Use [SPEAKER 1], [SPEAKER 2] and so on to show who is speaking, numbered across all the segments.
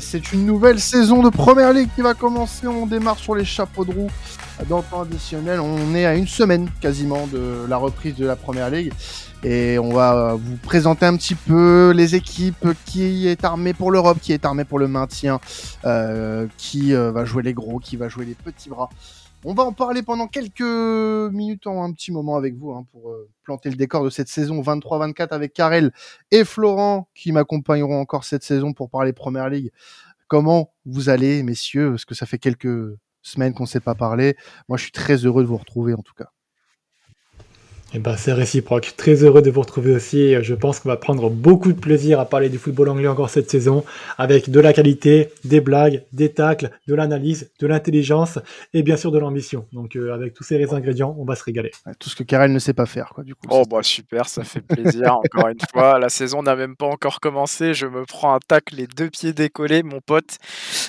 [SPEAKER 1] C'est une nouvelle saison de Première Ligue qui va commencer. On démarre sur les chapeaux de roue dans le temps additionnel. On est à une semaine quasiment de la reprise de la Première Ligue. Et on va vous présenter un petit peu les équipes, qui est armé pour l'Europe, qui est armé pour le maintien, euh, qui euh, va jouer les gros, qui va jouer les petits bras. On va en parler pendant quelques minutes, en un petit moment avec vous, hein, pour euh, planter le décor de cette saison 23-24 avec Karel et Florent qui m'accompagneront encore cette saison pour parler Première Ligue. Comment vous allez, messieurs? Parce que ça fait quelques semaines qu'on ne s'est pas parlé. Moi, je suis très heureux de vous retrouver en tout cas.
[SPEAKER 2] Eh ben, c'est réciproque. Très heureux de vous retrouver aussi. Je pense qu'on va prendre beaucoup de plaisir à parler du football anglais encore cette saison, avec de la qualité, des blagues, des tacles, de l'analyse, de l'intelligence et bien sûr de l'ambition. Donc, euh, avec tous ces ingrédients, on va se régaler.
[SPEAKER 1] Tout ce que Karel ne sait pas faire, quoi. Du coup.
[SPEAKER 3] Oh bah super, ça fait plaisir. encore une fois, la saison n'a même pas encore commencé. Je me prends un tacle, les deux pieds décollés, mon pote.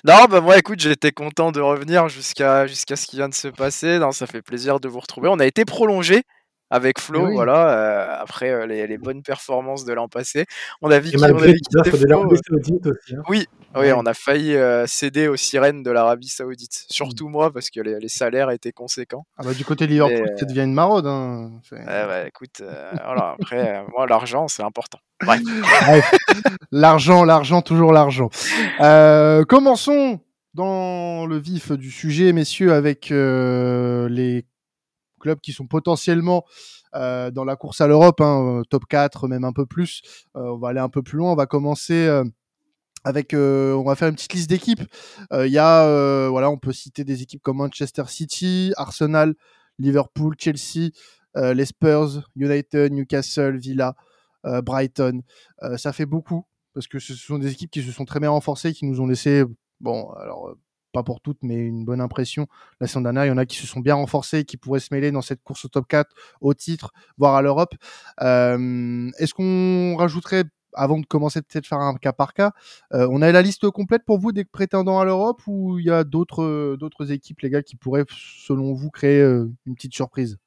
[SPEAKER 3] Non, bah moi, écoute, j'étais content de revenir jusqu'à jusqu'à ce qui vient de se passer. Non, ça fait plaisir de vous retrouver. On a été prolongé avec Flo, voilà, euh, après euh, les, les, bonnes performances de l'an passé. On a vu
[SPEAKER 2] qu'il aussi. Hein.
[SPEAKER 3] Oui, oui, on a failli euh, céder aux sirènes de l'Arabie Saoudite. Surtout moi, parce que les, les, salaires étaient conséquents.
[SPEAKER 1] Ah bah, du côté de Liverpool, ça devient une maraude. Hein.
[SPEAKER 3] Écoute, voilà, après, moi, l'argent, c'est important.
[SPEAKER 1] l'argent, l'argent, toujours l'argent. commençons dans le vif du sujet, messieurs, avec les qui sont potentiellement euh, dans la course à l'Europe, hein, euh, top 4, même un peu plus. Euh, on va aller un peu plus loin. On va commencer avec, on va faire une petite liste d'équipes. Il y a, voilà, on peut citer des équipes comme Manchester City, Arsenal, Liverpool, Chelsea, les Spurs, United, Newcastle, Villa, Brighton. ça fait beaucoup parce que ce sont des équipes qui se sont très bien renforcées, qui nous ont laissé, bon, alors pas pour toutes, mais une bonne impression. La saison dernière, il y en a qui se sont bien renforcés, qui pourraient se mêler dans cette course au top 4, au titre, voire à l'Europe. Euh, est-ce qu'on rajouterait, avant de commencer peut-être faire un cas par cas, euh, on a la liste complète pour vous des prétendants à l'Europe ou il y a d'autres d'autres équipes, les gars, qui pourraient, selon vous, créer euh, une petite surprise?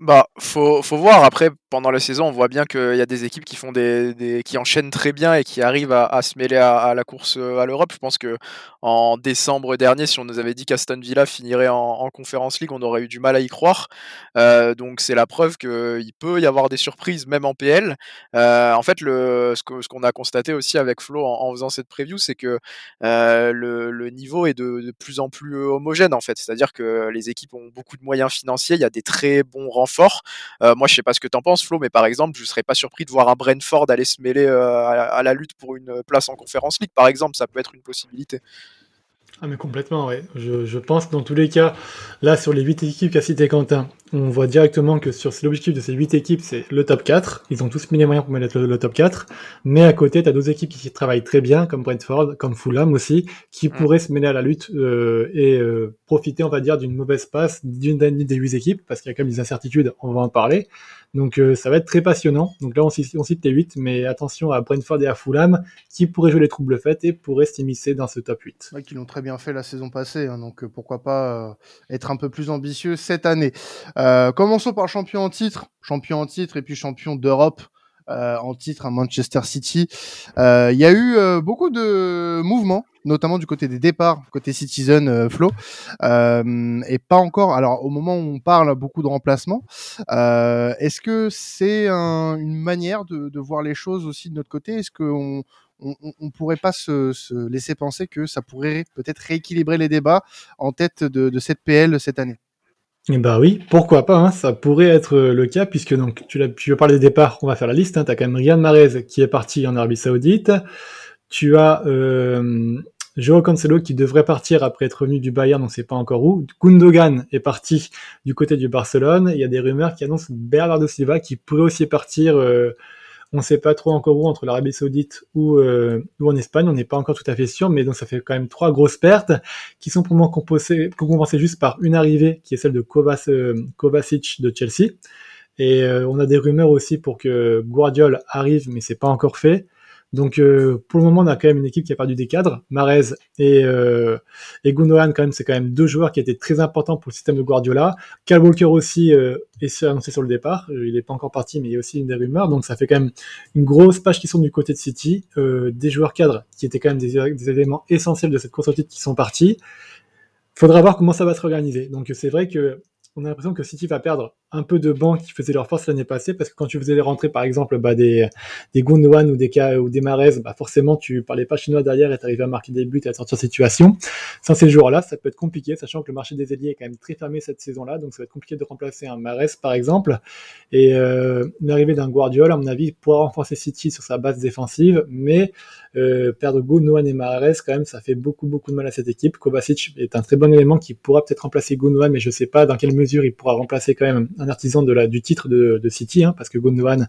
[SPEAKER 3] Bah, faut, faut voir. Après, pendant la saison, on voit bien qu'il y a des équipes qui font des, qui enchaînent très bien et qui arrivent à, se mêler à, la course euh, à l'Europe. Je pense que en décembre dernier, si on nous avait dit qu'Aston Villa finirait en, en Conference League, on aurait eu du mal à y croire. Euh, donc c'est la preuve qu'il peut y avoir des surprises, même en PL. Euh, en fait, le, ce qu'on qu'on a constaté aussi avec Flo en, faisant cette preview, c'est que le, niveau est de, de, plus en plus homogène en fait. C'est-à-dire que les équipes ont beaucoup de moyens financiers, il y a des très bons renforts fort. Euh, moi, je sais pas ce que tu en penses, Flo, mais par exemple, je serais pas surpris de voir un Brentford aller se mêler euh, à, la lutte pour une place en Conférence League, par exemple. Ça peut être une possibilité.
[SPEAKER 2] Ah mais complètement, oui. Je, je, pense dans tous les cas, là sur les 8 équipes qu'a cité Quentin, on voit directement que sur l'objectif de ces 8 équipes, c'est le top 4. Ils ont tous mis les moyens pour mettre le, top 4. Mais à côté, tu as d'autres équipes qui travaillent très bien, comme Brentford, comme Fulham aussi, qui mm. pourraient se mêler à la lutte euh, et euh, profiter, on va dire, d'une mauvaise passe d'une des 8 équipes, parce qu'il y a quand même des incertitudes, on va en parler. Donc euh, ça va être très passionnant. Donc là, on, cite les 8, mais attention à Brentford et à Fulham, qui pourraient jouer les troubles faits et pourraient s'immiscer dans ce top 8.
[SPEAKER 1] Ouais, qui l'ont très bien fait la saison passée, hein, donc euh, pourquoi pas euh, être un peu plus ambitieux cette année. commençons par champion en titre, champion en titre et puis champion d'Europe. Euh, en titre à Manchester City. Euh, il y a eu euh, beaucoup de mouvements, notamment du côté des départs, côté Citizen Flow, et pas encore. Alors au moment où on parle, beaucoup de remplacements. Est-ce que c'est un, une manière de, de, voir les choses aussi de notre côté? Est-ce qu'on on, on, pourrait pas se, se, laisser penser que ça pourrait peut-être rééquilibrer les débats en tête de, de cette PL cette année?
[SPEAKER 2] Eh bah oui, pourquoi pas, hein, ça pourrait être euh, le cas, puisque donc tu, tu parler des départs, on va faire la liste, hein, tu as quand même Riyad Mahrez qui est parti en Arabie Saoudite, tu as euh, Joao Cancelo qui devrait partir après être revenu du Bayern, on ne sait pas encore où, Gundogan est parti du côté du Barcelone, il y a des rumeurs qui annoncent Bernardo Silva qui pourrait aussi partir euh, on ne sait pas trop encore où, entre l'Arabie Saoudite ou, euh, ou en Espagne, on n'est pas encore tout à fait sûr, mais donc ça fait quand même trois grosses pertes qui sont pour moi compensées, compensées juste par une arrivée qui est celle de euh, Kovacic de Chelsea. Et euh, on a des rumeurs aussi pour que Guardiola arrive, mais c'est pas encore fait. Donc euh, pour le moment, on a quand même une équipe qui a perdu des cadres, Marez et, euh, et quand même, c'est quand même deux joueurs qui étaient très importants pour le système de Guardiola. Cal Walker aussi euh, est annoncé sur le départ, euh, il n'est pas encore parti, mais il y a aussi une des rumeurs, donc ça fait quand même une grosse page qui sont du côté de City, euh, des joueurs cadres qui étaient quand même des, des éléments essentiels de cette course au titre qui sont partis. Faudra voir comment ça va se réorganiser. Donc c'est vrai que on a l'impression que City va perdre un peu de bancs qui faisaient leur force l'année passée, parce que quand tu faisais les rentrées, par exemple, bah, des, des ou des, ou des bah, forcément, tu parlais pas chinois derrière et t'arrivais à marquer des buts et à sortir de situation. Sans ces joueurs-là, ça peut être compliqué, sachant que le marché des ailiers est quand même très fermé cette saison-là, donc ça va être compliqué de remplacer un Mares, par exemple. Et euh, l'arrivée d'un Guardiola, à mon avis, pourra renforcer City sur sa base défensive, mais euh, perdre Gundogan et Mares, quand même, ça fait beaucoup, beaucoup de mal à cette équipe. Kovacic est un très bon élément qui pourra peut-être remplacer Gundogan, mais je sais pas dans quelle il pourra remplacer quand même un artisan du titre de, de City, hein, parce que Gundogan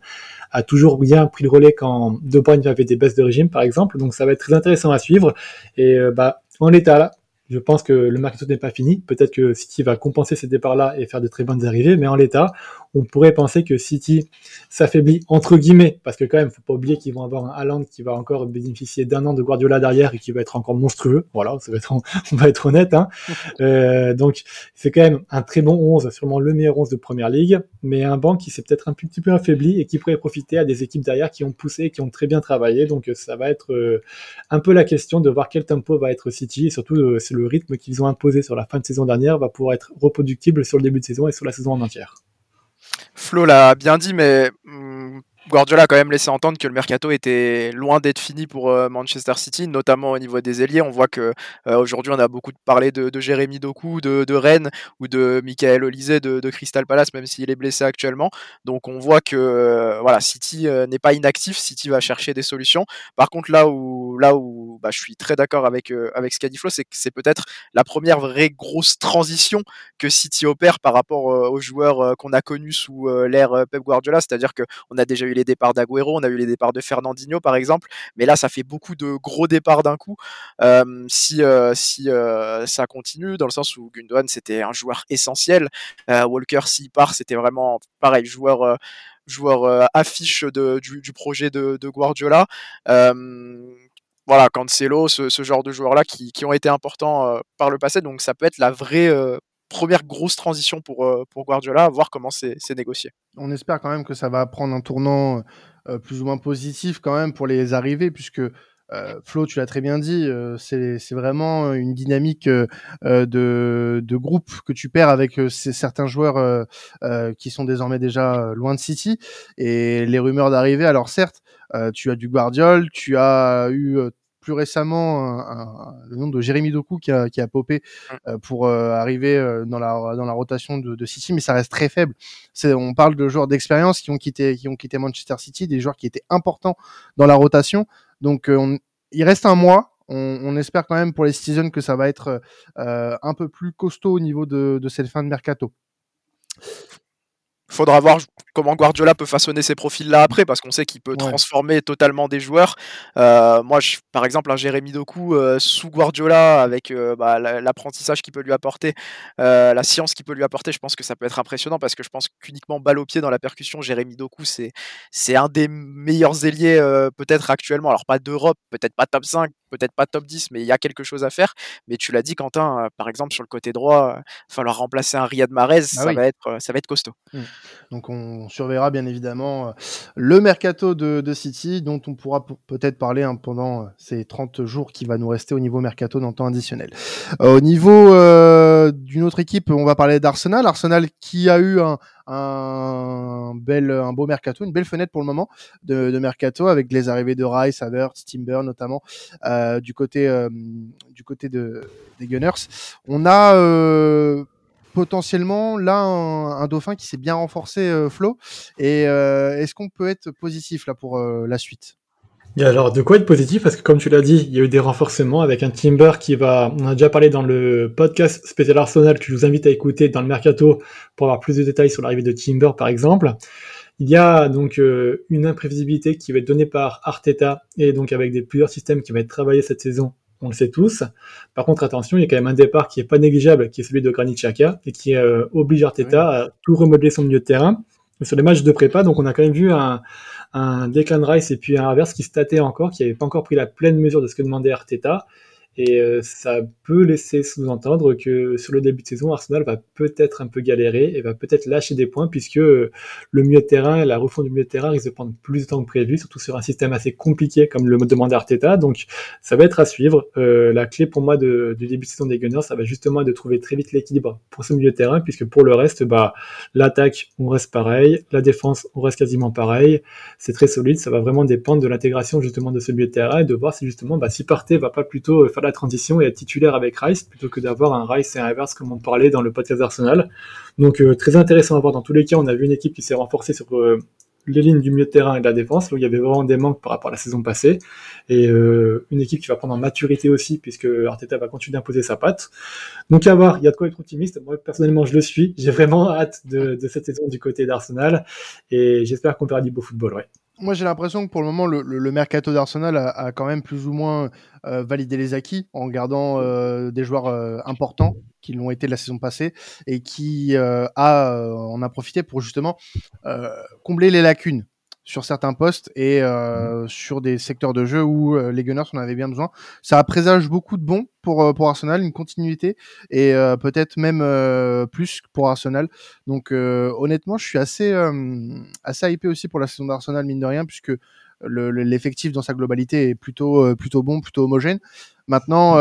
[SPEAKER 2] a toujours bien pris le relais quand De Bruyne avait des baisses de régime, par exemple. Donc ça va être très intéressant à suivre. Et euh, bah, en l'état là, je pense que le mercato n'est pas fini. Peut-être que City va compenser ces départs-là et faire de très bonnes arrivées, mais en l'état, on pourrait penser que City s'affaiblit entre guillemets, parce que quand même, faut pas oublier qu'ils vont avoir un Haaland qui va encore bénéficier d'un an de Guardiola derrière et qui va être encore monstrueux. Voilà, ça va être, on va être honnête. Hein. Euh, donc, c'est quand même un très bon 11, sûrement le meilleur 11 de Première Ligue, mais un banc qui s'est peut-être un petit peu affaibli et qui pourrait profiter à des équipes derrière qui ont poussé et qui ont très bien travaillé. Donc, ça va être euh, un peu la question de voir quel tempo va être City et surtout, euh, c'est le rythme qu'ils ont imposé sur la fin de saison dernière va pouvoir être reproductible sur le début de saison et sur la saison en entière.
[SPEAKER 3] Flo l'a bien dit, mais hum, Guardiola a quand même laissé entendre que le mercato était loin d'être fini pour euh, Manchester City, notamment au niveau des ailiers. On voit que euh, aujourd'hui on a beaucoup parlé de, Jérémy Doku, de, Rennes ou de Michael Olise de, de, Crystal Palace, même s'il est blessé actuellement. Donc on voit que euh, voilà, City n'est pas inactif, City va chercher des solutions. Par contre là où là où bah, je suis très d'accord avec avec ce Flo, c'est que c'est peut-être la première vraie grosse transition que City opère par rapport aux joueurs qu'on a connus sous l'ère Pep Guardiola, c'est-à-dire que on a déjà eu les départs d'Aguero, on a eu les départs de Fernandinho par exemple, mais là ça fait beaucoup de gros départs d'un coup. Euh, si euh, si euh, ça continue, dans le sens où Gundogan c'était un joueur essentiel, Walker s'il part c'était vraiment pareil joueur joueur affiche du, projet de Guardiola voilà, Cancelo, ce, ce, genre de joueurs-là qui, qui, ont été importants euh, par le passé. Donc ça peut être la vraie euh, première grosse transition pour, euh, pour Guardiola, voir comment c'est négocié.
[SPEAKER 1] On espère quand même que ça va prendre un tournant plus ou moins positif quand même pour les arrivées, puisque euh, Flo, tu l'as très bien dit, euh, c'est vraiment une dynamique euh, de, de, groupe que tu perds avec ces, certains joueurs qui sont désormais déjà loin de City et les rumeurs d'arrivée. Alors certes, tu as du Guardiol, tu as eu plus récemment un, un, le nom de Jérémy Doku qui a, qui a popé mmh. euh, pour euh, arriver euh, dans la dans la rotation de, de, City, mais ça reste très faible. On parle de joueurs d'expérience qui ont quitté qui ont quitté Manchester City, des joueurs qui étaient importants dans la rotation. Donc on, il reste un mois. On, espère quand même pour les Citizens que ça va être un peu plus costaud au niveau de cette fin de mercato
[SPEAKER 3] faudra voir comment Guardiola peut façonner ces profils-là après, parce qu'on sait qu'il peut ouais. transformer totalement des joueurs. Euh, moi, je, par exemple, un Jérémy Doku euh, sous Guardiola, avec euh, bah, l'apprentissage qu'il peut lui apporter, la science qu'il peut lui apporter, je pense que ça peut être impressionnant, parce que je pense qu'uniquement balle au pied dans la percussion, Jérémy Doku, c'est un des meilleurs ailiers peut-être actuellement. Alors pas d'Europe, peut-être pas top 5, peut-être pas top 10, mais il y a quelque chose à faire. Mais tu l'as dit, Quentin, par exemple, sur le côté droit, il va falloir remplacer un Riyad Mahrez, ah ça, oui. va être, ça va être costaud.
[SPEAKER 1] Mmh. Donc on surveillera bien évidemment euh, le mercato de, de City, dont on pourra peut-être parler hein, pendant euh, ces 30 jours qui va nous rester au niveau mercato dans le temps additionnel. Euh, au niveau euh, d'une autre équipe, on va parler d'Arsenal. Arsenal qui a eu un, un, bel, un beau mercato, une belle fenêtre pour le moment de, de mercato avec les arrivées de Rice, Havertz, Timber notamment euh, du côté euh, du côté de, des Gunners. On a potentiellement là un, dauphin qui s'est bien renforcé, euh, Flo. Et euh, est-ce qu'on peut être positif là pour euh, la suite?
[SPEAKER 2] Alors, de quoi être positif? Parce que comme tu l'as dit, il y a eu des renforcements avec un Timber qui va, on a déjà parlé dans le podcast spécial Arsenal que je vous invite à écouter dans le mercato pour avoir plus de détails sur l'arrivée de Timber par exemple. Il y a donc une imprévisibilité qui va être donnée par Arteta et donc avec des plusieurs systèmes qui vont être travaillés cette saison on le sait tous. Par contre, attention, il y a quand même un départ qui est pas négligeable, qui est celui de Granit Xhaka, et qui euh, oblige Arteta ouais. à tout remodeler son milieu de terrain. sur les matchs de prépa, donc on a quand même vu un, un Declan Rice et puis un Havertz qui se encore, qui n'avait pas encore pris la pleine mesure de ce que demandait Arteta. Et euh, ça peut laisser sous-entendre que sur le début de saison, Arsenal va peut-être un peu galérer et va peut-être lâcher des points puisque le milieu de terrain, la refonte du milieu de terrain risque de prendre plus de temps que prévu, surtout sur un système assez compliqué comme le demande Arteta. Donc ça va être à suivre. Euh, la clé pour moi du début de saison des Gunners, ça va justement être de trouver très vite l'équilibre pour ce milieu de terrain puisque pour le reste, bah, l'attaque, on reste pareil, la défense, on reste quasiment pareil. C'est très solide. Ça va vraiment dépendre de l'intégration justement de ce milieu de terrain et de voir si justement, bah, si Partey va pas plutôt faire la transition et être titulaire avec Rice plutôt que d'avoir un Rice et un Evers comme on parlait dans le podcast d'Arsenal. Donc euh, très intéressant à voir dans tous les cas. On a vu une équipe qui s'est renforcée sur euh, les lignes du milieu de terrain et de la défense, où il y avait vraiment des manques par rapport à la saison passée, et euh, une équipe qui va prendre en maturité aussi, puisque Arteta va continuer d'imposer sa patte. Donc à voir, il y a de quoi être optimiste. Moi personnellement, je le suis. J'ai vraiment hâte de, cette saison du côté d'Arsenal, et j'espère qu'on verra du beau football. Ouais
[SPEAKER 1] moi, j'ai l'impression que pour le moment, le, mercato d'Arsenal a, quand même plus ou moins euh, validé les acquis en gardant euh, des joueurs euh, importants qui l'ont été la saison passée et qui a en a profité pour justement combler les lacunes sur certains postes et euh, sur des secteurs de jeu où euh, les Gunners en avaient bien besoin. Ça présage beaucoup de bons pour, euh, Arsenal, une continuité et peut-être même plus pour Arsenal. Donc honnêtement, je suis assez, assez hypé aussi pour la saison d'Arsenal, mine de rien, puisque l'effectif le, dans sa globalité est plutôt, plutôt bon, plutôt homogène. Maintenant,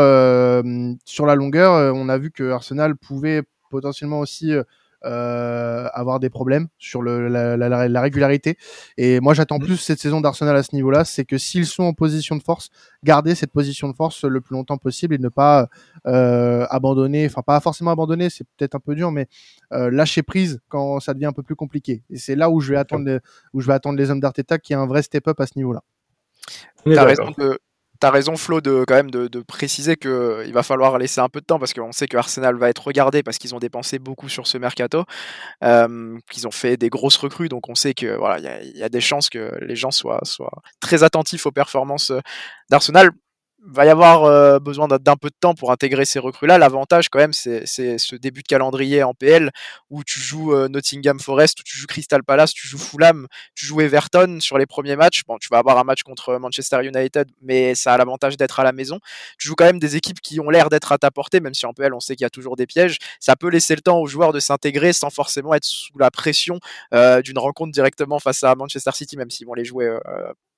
[SPEAKER 1] sur la longueur, on a vu que Arsenal pouvait potentiellement aussi avoir des problèmes sur le, la, la, la, régularité. Et moi, j'attends mmh. plus cette saison d'Arsenal à ce niveau-là, c'est que s'ils sont en position de force, garder cette position de force le plus longtemps possible et ne pas euh, abandonner, enfin pas forcément abandonner, c'est peut-être un peu dur, mais euh, lâcher prise quand ça devient un peu plus compliqué. Et c'est là où je vais attendre, les, où je vais attendre les hommes d'Arteta qui a un vrai step-up à ce niveau-là.
[SPEAKER 3] T'as raison de, T'as raison Flo de quand même de, préciser que euh, il va falloir laisser un peu de temps parce qu'on sait que Arsenal va être regardé parce qu'ils ont dépensé beaucoup sur ce mercato, euh, qu'ils ont fait des grosses recrues. Donc on sait que voilà il y a, des chances que les gens soient soient très attentifs aux performances euh, d'Arsenal va y avoir euh, besoin d'un peu de temps pour intégrer ces recrues-là. L'avantage, quand même, c'est ce début de calendrier en PL où tu joues euh, Nottingham Forest, où tu joues Crystal Palace, tu joues Fulham, tu joues Everton sur les premiers matchs. Bon, tu vas avoir un match contre Manchester United, mais ça a l'avantage d'être à la maison. Tu joues quand même des équipes qui ont l'air d'être à ta portée, même si en PL, on sait qu'il y a toujours des pièges. Ça peut laisser le temps aux joueurs de s'intégrer sans forcément être sous la pression euh, d'une rencontre directement face à Manchester City, même s'ils vont les jouer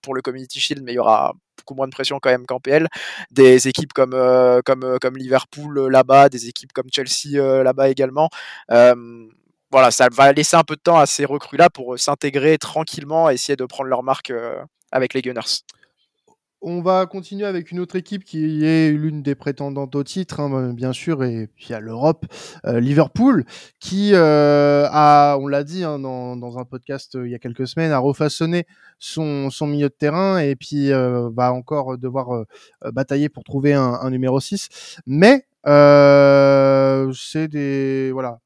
[SPEAKER 3] pour le Community Shield, mais il y aura beaucoup moins de pression quand même qu'en PL. Des équipes comme, euh, comme, euh, comme Liverpool euh, là-bas, des équipes comme Chelsea là-bas également. Voilà, ça va laisser un peu de temps à ces recrues-là pour s'intégrer tranquillement et essayer de prendre leur marque avec les Gunners.
[SPEAKER 1] On va continuer avec une autre équipe qui est l'une des prétendantes au titre, hein, bien sûr, et puis à l'Europe, euh, Liverpool, qui euh, a, on l'a dit hein, dans, un podcast euh, il y a quelques semaines, a refaçonné son, milieu de terrain et puis euh, va encore devoir euh, batailler pour trouver un, numéro 6. Mais c'est des voilà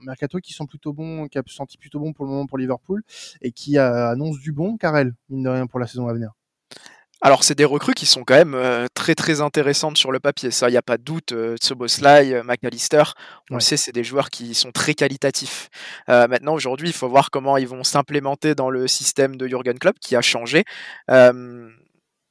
[SPEAKER 1] mercato qui sont plutôt bons, qui a senti plutôt bon pour le moment pour Liverpool et qui annonce du bon, Karel, mine de rien pour la saison à venir.
[SPEAKER 3] Alors, c'est des recrues qui sont quand même euh, très très intéressantes sur le papier. Ça, il n'y a pas de doute. Euh, Tsoboslai, euh, McAllister, on ouais. le sait, c'est des joueurs qui sont très qualitatifs. Euh, maintenant, aujourd'hui, il faut voir comment ils vont s'implémenter dans le système de Jurgen Klopp qui a changé.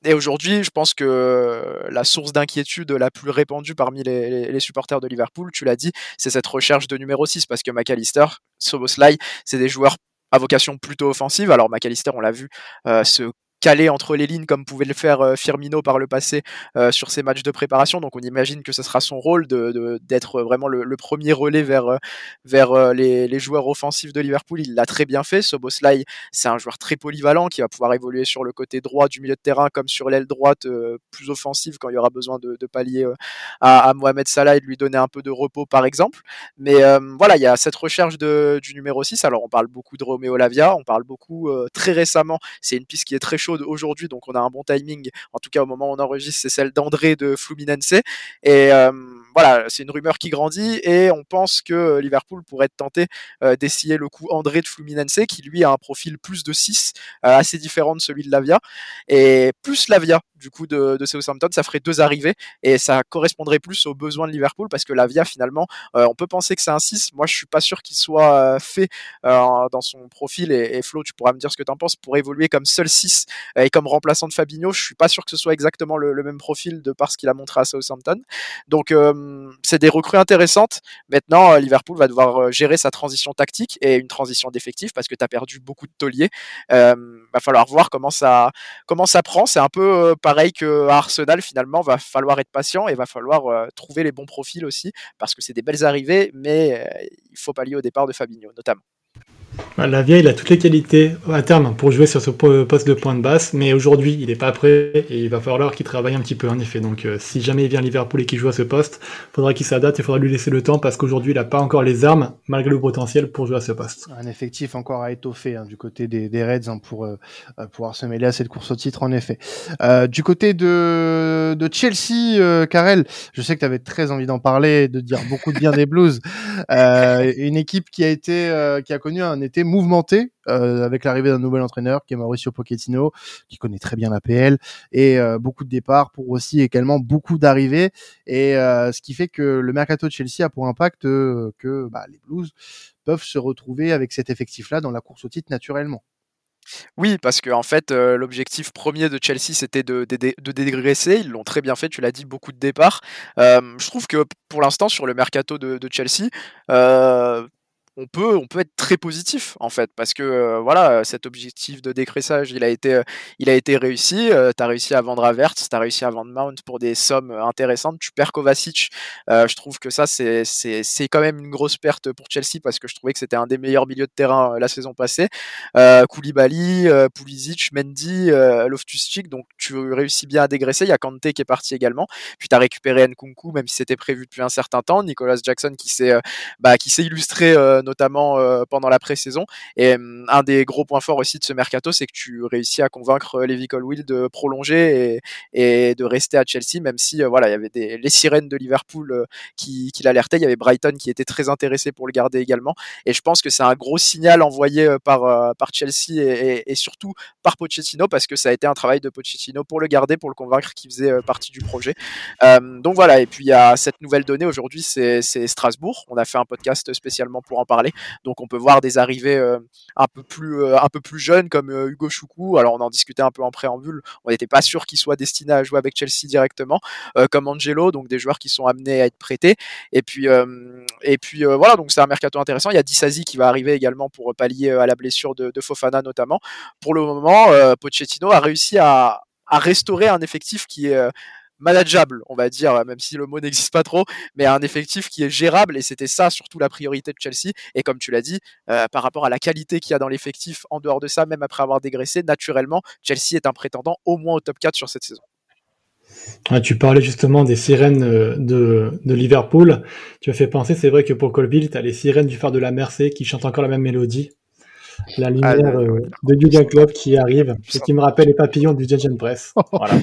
[SPEAKER 3] Et aujourd'hui, je pense que la source d'inquiétude la plus répandue parmi les, les, les supporters de Liverpool, tu l'as dit, c'est cette recherche de numéro 6 parce que McAllister, Soboslai, c'est des joueurs à vocation plutôt offensive. Alors McAllister, on l'a vu, euh, se calé entre les lignes comme pouvait le faire euh, Firmino par le passé euh, sur ses matchs de préparation. Donc on imagine que ce sera son rôle de, d'être vraiment le, premier relais vers, euh, vers les, les, joueurs offensifs de Liverpool. Il l'a très bien fait. Soboslai, c'est un joueur très polyvalent qui va pouvoir évoluer sur le côté droit du milieu de terrain comme sur l'aile droite plus offensive quand il y aura besoin de, pallier à, à, Mohamed Salah et de lui donner un peu de repos par exemple. Mais voilà, il y a cette recherche de, du numéro 6. Alors on parle beaucoup de Romeo Lavia, on parle beaucoup très récemment, c'est une piste qui est très chaude aujourd'hui, donc on a un bon timing. En tout cas, au moment où on enregistre, c'est celle d'André de Fluminense. Et euh, voilà, c'est une rumeur qui grandit et on pense que Liverpool pourrait être tenté d'essayer le coup André de Fluminense, qui lui a un profil plus de 6, assez différent de celui de Lavia, et plus Lavia du coup de, de, Southampton, ça ferait deux arrivées et ça correspondrait plus aux besoins de Liverpool parce que Lavia finalement, on peut penser que c'est un 6, moi je suis pas sûr qu'il soit fait dans son profil et, Flo, tu pourras me dire ce que tu en penses pour évoluer comme seul 6 et comme remplaçant de Fabinho, je suis pas sûr que ce soit exactement le, même profil de par ce qu'il a montré à Southampton. Donc c'est des recrues intéressantes. Maintenant, Liverpool va devoir gérer sa transition tactique et une transition d'effectifs parce que tu as perdu beaucoup de tauliers. Euh, va falloir voir comment ça, prend. C'est un peu pareil que Arsenal finalement. Va falloir être patient et va falloir trouver les bons profils aussi parce que c'est des belles arrivées, mais il faut pallier au départ de Fabinho notamment.
[SPEAKER 2] La vieille, il a toutes les qualités à terme pour jouer sur ce poste de point de basse, mais aujourd'hui, il n'est pas prêt et il va falloir qu'il travaille un petit peu, en effet. Donc, euh, si jamais il vient à Liverpool et qu'il joue à ce poste, faudra qu'il s'adapte, il faudra lui laisser le temps parce qu'aujourd'hui, il n'a pas encore les armes, malgré le potentiel, pour jouer à ce poste.
[SPEAKER 1] Un effectif encore à étoffer hein, du côté des, Reds hein, pour euh, euh, pouvoir se mêler à cette course au titre, en effet. du côté de, de Chelsea, Karel, je sais que tu avais très envie d'en parler, de dire beaucoup de bien des Blues. une équipe qui a été, qui a connu un été mouvementé euh, avec l'arrivée d'un nouvel entraîneur qui est Mauricio Pochettino, qui connaît très bien la PL et euh, beaucoup de départs pour aussi également beaucoup d'arrivées et euh, ce qui fait que le mercato de Chelsea a pour impact que bah, les Blues peuvent se retrouver avec cet effectif-là dans la course au titre naturellement.
[SPEAKER 3] Oui, parce que en fait, l'objectif premier de Chelsea, c'était de, de, dégraisser. Ils l'ont très bien fait, tu l'as dit, beaucoup de départs. je trouve que pour l'instant, sur le mercato de, Chelsea, on peut, on peut être très positif en fait, parce que euh, voilà, cet objectif de décressage, il a été, euh, il a été réussi. Euh, tu as réussi à vendre Averts, tu as réussi à vendre Mount pour des sommes intéressantes. Tu perds Kovacic. je trouve que ça, c'est, c'est, c'est quand même une grosse perte pour Chelsea parce que je trouvais que c'était un des meilleurs milieux de terrain la saison passée. Koulibaly, Pulisic, Mendy, Loftus-Cheek. Donc tu réussis bien à dégraisser. Il y a Kante qui est parti également. Puis tu as récupéré Nkunku, même si c'était prévu depuis un certain temps. Nicolas Jackson qui s'est, bah, qui s'est illustré notamment euh, pendant la pré-saison. Et hum, un des gros points forts aussi de ce mercato, c'est que tu réussis à convaincre euh, Levi Colwill de prolonger et, de rester à Chelsea, même si euh, voilà, il y avait les sirènes de Liverpool qui, l'alertaient. Il y avait Brighton qui était très intéressé pour le garder également. Et je pense que c'est un gros signal envoyé par, Chelsea et, surtout par Pochettino parce que ça a été un travail de Pochettino pour le garder, pour le convaincre qu'il faisait partie du projet. donc voilà, et puis il y a cette nouvelle donnée aujourd'hui, c'est Strasbourg. On a fait un podcast spécialement pour en donc on peut voir des arrivées euh, un peu plus euh, un peu plus jeunes comme euh, Hugo Choukou. Alors on en discutait un peu en préambule. On n'était pas sûr qu'il soit destiné à jouer avec Chelsea directement, comme Angelo, donc des joueurs qui sont amenés à être prêtés. Et puis et puis voilà, donc c'est un mercato intéressant. Il y a Disasi qui va arriver également pour pallier à la blessure de, Fofana notamment. Pour le moment, Pochettino a réussi à restaurer un effectif qui est manageable, on va dire, même si le mot n'existe pas trop, mais un effectif qui est gérable, et c'était ça surtout la priorité de Chelsea. Et comme tu l'as dit, euh, par rapport à la qualité qu'il y a dans l'effectif, en dehors de ça, même après avoir dégraissé, naturellement, Chelsea est un prétendant au moins au top 4 sur cette saison.
[SPEAKER 2] tu parlais justement des sirènes euh, de, de Liverpool. Tu as fait penser, c'est vrai que pour Colville, tu as les sirènes du phare de la Mercé qui chantent encore la même mélodie. La lumière ah, euh, de Julian Klopp qui arrive, ce qui me rappelle les papillons du Judge Press. Voilà.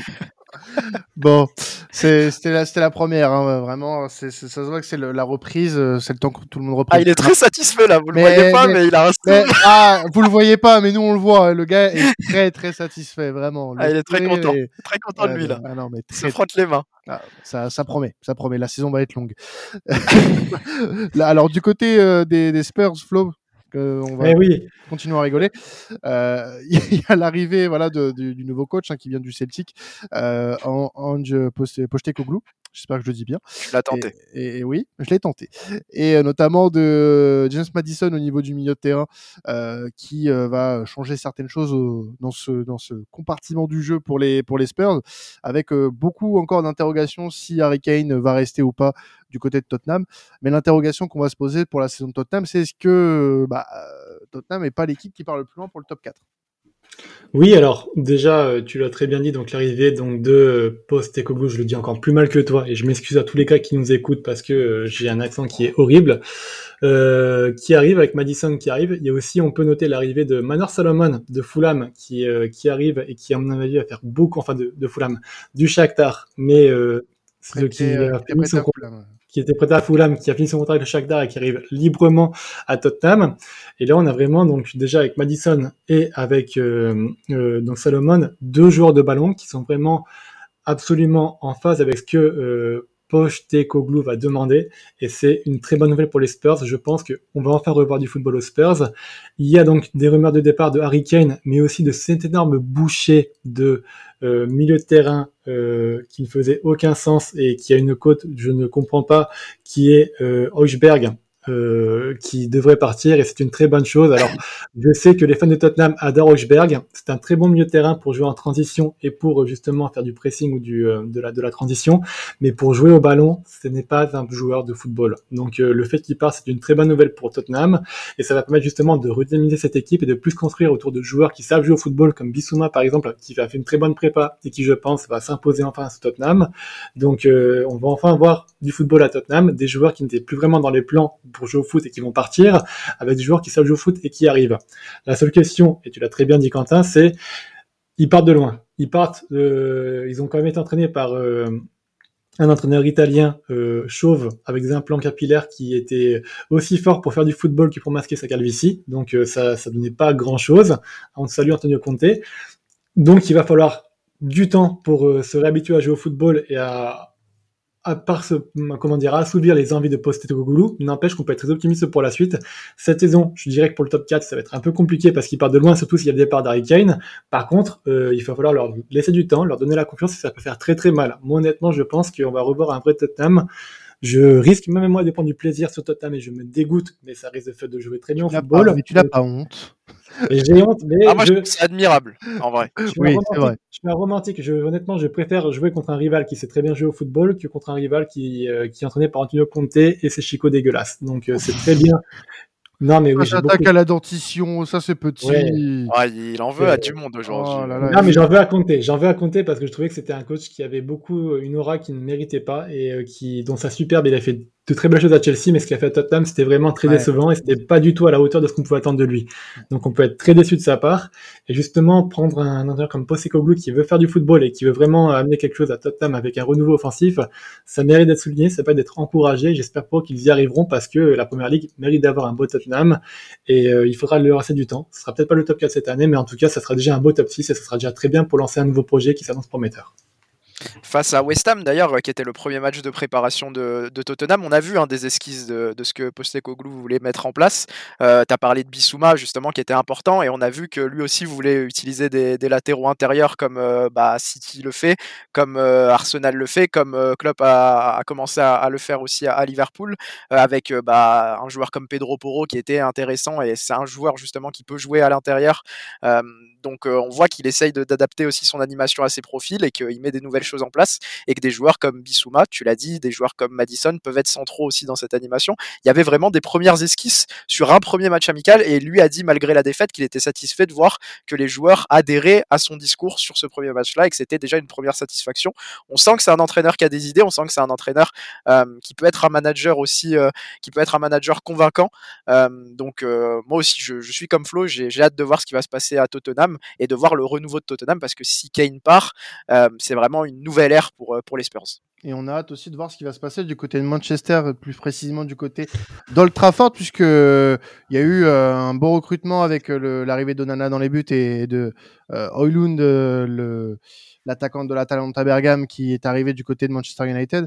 [SPEAKER 1] Bon, c'était la, la première, hein, vraiment. ça se voit que c'est la reprise, euh, c'est le temps que tout le monde reprend.
[SPEAKER 3] Ah, il est très satisfait là, vous le voyez pas, mais, il a
[SPEAKER 1] un Ah, vous le voyez pas, mais nous on le voit. Hein, le gars est très très satisfait, vraiment.
[SPEAKER 3] Ah, il est très content, très content de lui là. Ah, non, mais très... Il se frotte les mains.
[SPEAKER 1] Ah, ça, ça promet, ça promet. La saison va être longue. là, alors du côté euh, des, des Spurs, Flo, on va oui. continuer à rigoler. Euh, il y a l'arrivée voilà, du, nouveau coach hein, qui vient du Celtic, euh, Ange Postecoglou. J'espère que je le dis bien.
[SPEAKER 3] Je l'ai tenté.
[SPEAKER 1] Et, oui, je l'ai tenté. Et euh, notamment de James Madison au niveau du milieu de terrain, euh, qui euh, va changer certaines choses dans, ce, dans ce compartiment du jeu pour les, pour les Spurs, avec beaucoup encore d'interrogations si Harry Kane va rester ou pas du côté de Tottenham. Mais l'interrogation qu'on va se poser pour la saison de Tottenham, c'est est-ce que bah, Tottenham n'est pas l'équipe qui part le plus loin pour le top 4
[SPEAKER 2] oui, alors déjà, euh, tu l'as très bien dit, donc l'arrivée donc de euh, Post Ecoglou, je le dis encore plus mal que toi, et je m'excuse à tous les cas qui nous écoutent parce que euh, j'ai un accent qui est horrible, qui arrive avec Madison qui arrive. Il y a aussi, on peut noter l'arrivée de Manor Salomon de Fulham qui, qui arrive et qui, à mon avis, va faire beaucoup, enfin de, de Fulham, du Shakhtar, mais ce qui, a
[SPEAKER 1] qui était prêté à Fulham.
[SPEAKER 2] qui a fini son contrat avec Shakhtar et qui arrive librement à Tottenham. Et là, on a vraiment donc déjà avec Madison et avec euh, euh, donc Salomon deux joueurs de ballon qui sont vraiment absolument en phase avec ce que euh, Postecoglou va demander. Et c'est une très bonne nouvelle pour les Spurs. Je pense qu'on va enfin revoir du football aux Spurs. Il y a donc des rumeurs de départ de Harry Kane, mais aussi de cet énorme boucher de euh, milieu de terrain euh, qui ne faisait aucun sens et qui a une cote, je ne comprends pas, qui est euh, euh, qui devrait partir et c'est une très bonne chose. Alors, je sais que les fans de Tottenham adorent Højbjerg. C'est un très bon milieu de terrain pour jouer en transition et pour euh, justement faire du pressing ou du, euh, de, la, de la transition. Mais pour jouer au ballon, ce n'est pas un joueur de football. Donc, euh, le fait qu'il parte, c'est une très bonne nouvelle pour Tottenham et ça va permettre justement de redynamiser cette équipe et de plus construire autour de joueurs qui savent jouer au football comme Bissouma par exemple, qui a fait une très bonne prépa et qui, je pense, va s'imposer enfin à ce Tottenham. Donc, euh, on va enfin voir du football à Tottenham, des joueurs qui n'étaient plus vraiment dans les plans pour jouer au foot et qui vont partir, avec des joueurs qui savent jouer au foot et qui arrivent. La seule question, et tu l'as très bien dit Quentin, c'est ils partent de loin. Ils partent, euh, ils ont quand même été entraînés par euh, un entraîneur italien euh, chauve avec des implants capillaires qui était aussi fort pour faire du football que pour masquer sa calvitie. Donc euh, ça, ça donnait pas grand chose. On salue Antonio Conte. Donc il va falloir du temps pour euh, se réhabituer à jouer au football et à à part se, comment dire, assouvir les envies de Postecoglou, n'empêche qu'on peut être très optimiste pour la suite. Cette saison, je dirais que pour le top 4, ça va être un peu compliqué parce qu'ils partent de loin, surtout s'il y a le départ d'Harry Kane. Par contre, euh, il va falloir leur laisser du temps, leur donner la confiance et ça peut faire très très mal. Moi, honnêtement, je pense qu'on va revoir un vrai Tottenham. Je risque même moi de prendre du plaisir sur Tottenham et je me dégoûte, mais ça risque de faire de jouer très bien au football.
[SPEAKER 1] pas- mais tu n'as pas honte.
[SPEAKER 2] J'ai honte, mais
[SPEAKER 3] Ah, moi, je
[SPEAKER 2] je,
[SPEAKER 3] trouve ça admirable, en vrai.
[SPEAKER 2] je suis,
[SPEAKER 1] Oui,
[SPEAKER 2] un
[SPEAKER 1] c'est
[SPEAKER 2] romantique.
[SPEAKER 1] vrai.
[SPEAKER 2] Je suis un romantique. Je, honnêtement, je préfère jouer contre un rival qui sait très bien jouer au football que contre un rival qui, euh, qui est entraîné par Antonio Conte et ses chicots dégueulasses. Donc, euh, c'est très bien. Non, mais oui, beaucoup...
[SPEAKER 1] à la dentition, ça c'est petit.
[SPEAKER 2] Ouais.
[SPEAKER 3] Ah, il en veut à du monde aujourd'hui.
[SPEAKER 1] Oh là là.
[SPEAKER 2] Non, mais j'en veux à compter. J'en veux à compter parce que je trouvais que c'était un coach qui avait beaucoup une aura qu'il ne méritait pas et euh, qui, dont sa superbe, il a fait de très belles choses à Chelsea, mais ce qu'il a fait à Tottenham, c'était vraiment très
[SPEAKER 1] Ouais.
[SPEAKER 2] décevant et c'était pas du tout à la hauteur de ce qu'on pouvait attendre de lui. Donc on peut être très déçu de sa part. Et justement, prendre un entraîneur comme Postecoglou qui veut faire du football et qui veut vraiment amener quelque chose à Tottenham avec un renouveau offensif, ça mérite d'être souligné, ça mérite d'être encouragé. J'espère pas qu'ils y arriveront parce que la première ligue mérite d'avoir un beau Tottenham et euh, il faudra leur laisser du temps. Ce sera peut-être pas le top 4 cette année, mais en tout cas, ça sera déjà un beau top 6 et ça sera déjà très bien pour lancer un nouveau projet qui s'annonce prometteur.
[SPEAKER 3] Face à West Ham, d'ailleurs, euh, qui était le premier match de préparation de, Tottenham, on a vu hein, des esquisses de, ce que Postecoglou voulait mettre en place. Euh, tu as parlé de Bissouma, justement, qui était important, et on a vu que lui aussi voulait utiliser des, latéraux intérieurs comme euh, bah, City le fait, comme euh, Arsenal le fait, comme Klopp a, commencé à, le faire aussi à, Liverpool, avec bah, un joueur comme Pedro Porro qui était intéressant, et c'est un joueur justement qui peut jouer à l'intérieur. Donc euh, on voit qu'il essaye d'adapter aussi son animation à ses profils et qu'il met des nouvelles choses en place et que des joueurs comme Bissouma, tu l'as dit, des joueurs comme Madison peuvent être centraux aussi dans cette animation. Il y avait vraiment des premières esquisses sur un premier match amical et lui a dit malgré la défaite qu'il était satisfait de voir que les joueurs adhéraient à son discours sur ce premier match-là et que c'était déjà une première satisfaction. On sent que c'est un entraîneur qui a des idées, on sent que c'est un entraîneur euh, qui peut être un manager aussi, euh, qui peut être un manager convaincant. Donc moi aussi, je, je suis comme Flo, j'ai hâte de voir ce qui va se passer à Tottenham et de voir le renouveau de Tottenham parce que si Kane part, euh, c'est vraiment une nouvelle ère pour, euh, pour les Spurs.
[SPEAKER 1] Et on a hâte aussi de voir ce qui va se passer du côté de Manchester, plus précisément du côté d'Old Trafford, puisque euh, il y a eu euh, un beau recrutement avec euh, l'arrivée d'Onana dans les buts et de le l'attaquant de l'Atalanta Bergame, qui est arrivé du côté de Manchester United.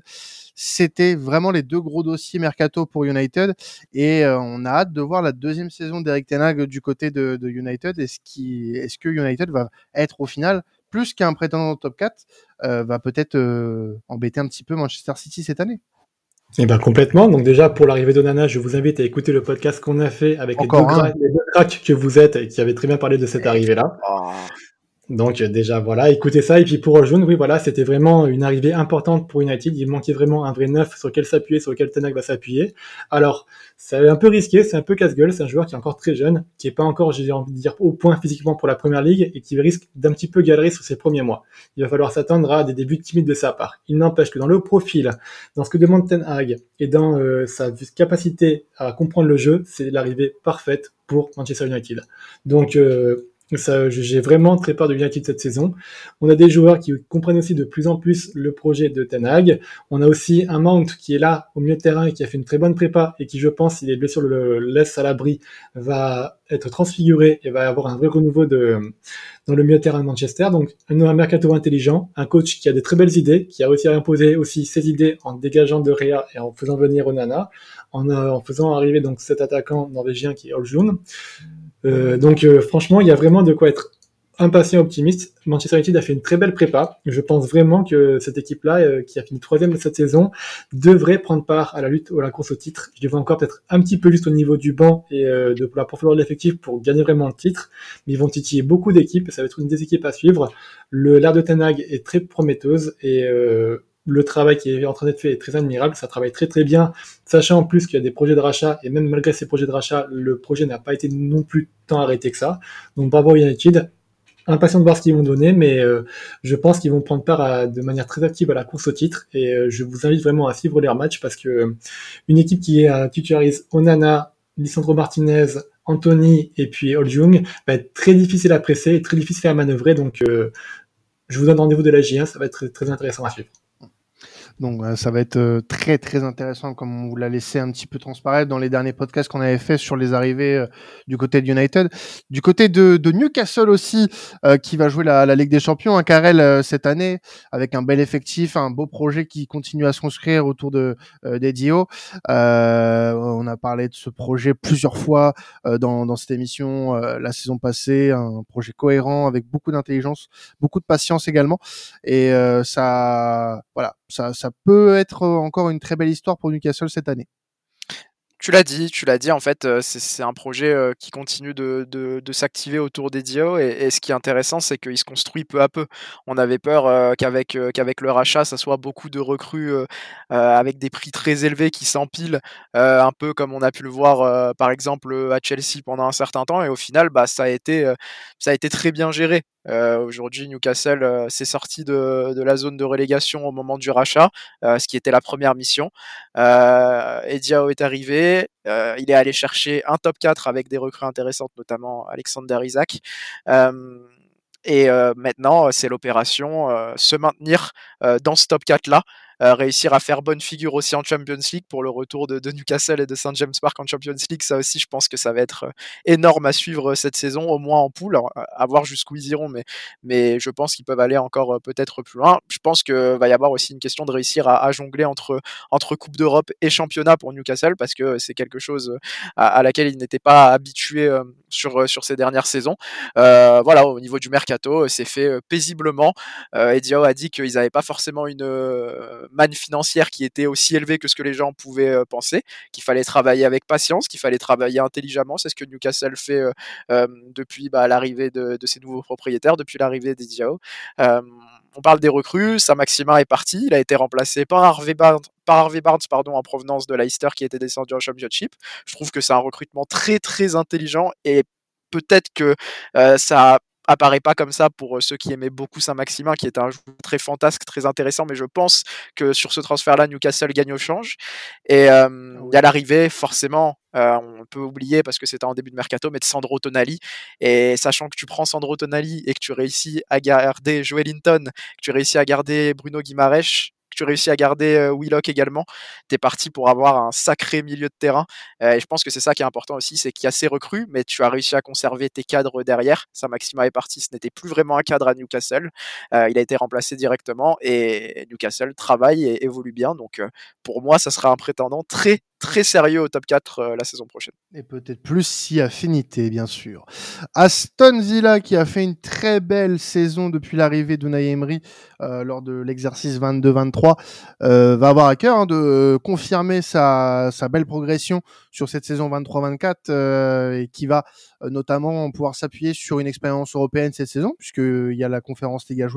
[SPEAKER 1] C'était vraiment les deux gros dossiers mercato pour United, et on a hâte de voir la deuxième saison d'Eric Ten Hag du côté de, United. Est-ce est-ce que United va être au final plus qu'un prétendant au top 4 euh, va peut-être euh, embêter un petit peu Manchester City cette année.
[SPEAKER 2] Et ben complètement. Donc déjà pour l'arrivée d'Onana, je vous invite à écouter le podcast qu'on a fait avec les deux, les deux cracks que vous êtes et qui avaient très bien parlé de cette arrivée-là. Donc euh, déjà voilà, écoutez ça. Et puis pour Jaune, oui voilà, c'était vraiment une arrivée importante pour United. Il manquait vraiment un vrai neuf sur lequel s'appuyer, sur lequel Tenac va s'appuyer. Alors c'est un peu risqué, c'est un peu casse-gueule. C'est un joueur qui est encore très jeune, qui est pas encore, j'ai envie de dire, au point physiquement pour la première ligue et qui risque d'un petit peu galérer sur ses premiers mois. Il va falloir s'attendre à des débuts timides de sa part. Il n'empêche que dans le profil, dans ce que demande Ten Hag et dans euh, sa capacité à comprendre le jeu, c'est l'arrivée parfaite pour Manchester United. Donc euh, J'ai vraiment très peur de United cette saison. On a des joueurs qui comprennent aussi de plus en plus le projet de Ten On a aussi un Mount qui est là au milieu de terrain et qui a fait une très bonne prépa et qui, je pense, s'il est blessé le laisse à l'abri, va être transfiguré et va avoir un vrai renouveau de, dans le milieu de terrain de Manchester. Donc, un mercato intelligent, un coach qui a des très belles idées, qui a réussi à imposer aussi ses idées en dégageant de Réa et en faisant venir Onana, en, euh, en faisant arriver donc cet attaquant norvégien qui est Oljun. Euh, donc euh, franchement, il y a vraiment de quoi être impatient, optimiste. Manchester United a fait une très belle prépa. Je pense vraiment que cette équipe-là, euh, qui a fini troisième de cette saison, devrait prendre part à la lutte ou à la course au titre. Je les encore peut-être un petit peu juste au niveau du banc et de la profondeur de l'effectif pour gagner vraiment le titre. Mais ils vont titiller beaucoup d'équipes ça va être une des équipes à suivre. Le l'air de Tenag est très prometteuse et le travail qui est en train d'être fait est très admirable, ça travaille très très bien, sachant en plus qu'il y a des projets de rachat, et même malgré ces projets de rachat, le projet n'a pas été non plus tant arrêté que ça. Donc bravo United, impatient de voir ce qu'ils vont donner, mais euh, je pense qu'ils vont prendre part de manière très active à la course au titre, et euh, je vous invite vraiment à suivre leurs matchs, parce que euh, équipe qui est, titularise Onana, Lisandro Martinez, Anthony et puis Oljung va être très difficile à presser et très difficile à manœuvrer, donc je vous donne rendez-vous de la J1, ça va être très intéressant à suivre.
[SPEAKER 1] Donc ça va être euh, très très intéressant comme on vous l'a laissé un petit peu transparaître dans les derniers podcasts qu'on avait fait sur les arrivées euh, du côté de United. Du côté de, de Newcastle aussi, euh, qui va jouer la, la, Ligue des Champions, un hein, Carrel cette année, avec un bel effectif, un beau projet qui continue à se construire autour de d'Edio. on a parlé de ce projet plusieurs fois dans, dans cette émission la saison passée, un projet cohérent avec beaucoup d'intelligence, beaucoup de patience également. Et ça, voilà, ça, peut être encore une très belle histoire pour Newcastle cette année.
[SPEAKER 3] Tu l'as dit, tu l'as dit, en fait, c'est un projet qui continue de, s'activer autour des Dio. Et, ce qui est intéressant, c'est qu'il se construit peu à peu. On avait peur qu'avec le rachat, ça soit beaucoup de recrues avec des prix très élevés qui s'empilent, un peu comme on a pu le voir, par exemple, à Chelsea pendant un certain temps. Et au final, bah, ça a été très bien géré. Euh, Aujourd'hui, Newcastle euh, s'est sorti de, la zone de relégation au moment du rachat, euh, ce qui était la première mission. Ediao est arrivé, il est allé chercher un top 4 avec des recrues intéressantes, notamment Alexander Isaac. et maintenant, c'est l'opération se maintenir dans ce top 4 là. Euh, réussir à faire bonne figure aussi en Champions League pour le retour de, de Newcastle et de St James Park en Champions League. Ça aussi, je pense que ça va être euh, énorme à suivre euh, cette saison, au moins en poule, à voir jusqu'où ils iront, mais, mais je pense qu'ils peuvent aller encore peut-être plus loin. Je pense que va y avoir aussi une question de réussir à, à jongler entre, entre Coupe d'Europe et championnat pour Newcastle parce que c'est quelque chose à, à laquelle ils n'étaient pas habitués sur, sur ces dernières saisons. Euh, voilà, au niveau du mercato, c'est fait paisiblement. Euh, Edio a dit qu'ils n'avaient pas forcément une manne financière qui était aussi élevée que ce que les gens pouvaient euh, penser, qu'il fallait travailler avec patience, qu'il fallait travailler intelligemment. C'est ce que Newcastle fait euh, euh, depuis bah, l'arrivée de, ses nouveaux propriétaires, depuis l'arrivée des Diao. on parle des recrues, Sam Maxima est parti, il a été remplacé par Harvey Barnes, par Harvey Barnes pardon, en provenance de Leicester qui était descendu en Championship. Je trouve que c'est un recrutement très très intelligent et peut-être que ça apparaît pas comme ça pour ceux qui aimaient beaucoup Saint-Maximin, qui est un joueur très fantasque, très intéressant, mais je pense que sur ce transfert-là, Newcastle gagne au change. Et euh, il y a l'arrivée, forcément, euh, on peut oublier parce que c'était en début de mercato, mais de Sandro Tonali. Et sachant que tu prends Sandro Tonali et que tu réussis à garder Joel Linton, que tu réussis à garder Bruno Guimaraes, tu réussis à garder euh, Willock également, tu es parti pour avoir un sacré milieu de terrain. Euh, et je pense que c'est ça qui est important aussi, c'est qu'il y a ces recrues, mais tu as réussi à conserver tes cadres derrière. Ça, Maxima est parti, ce n'était plus vraiment un cadre à Newcastle. Euh, il a été remplacé directement et Newcastle travaille et évolue bien. Donc pour moi, ça sera un prétendant très très sérieux au top 4 euh, la saison prochaine.
[SPEAKER 1] Et peut-être plus si affinité, bien sûr. Aston Villa, qui a fait une très belle saison depuis l'arrivée d'Unai Emery euh, lors de l'exercice 22-23, euh, va avoir à cœur hein, de confirmer sa, sa, belle progression sur cette saison 23-24 euh, et qui va notamment pouvoir s'appuyer sur une expérience européenne cette saison, puisqu'il y a la conférence Ligue à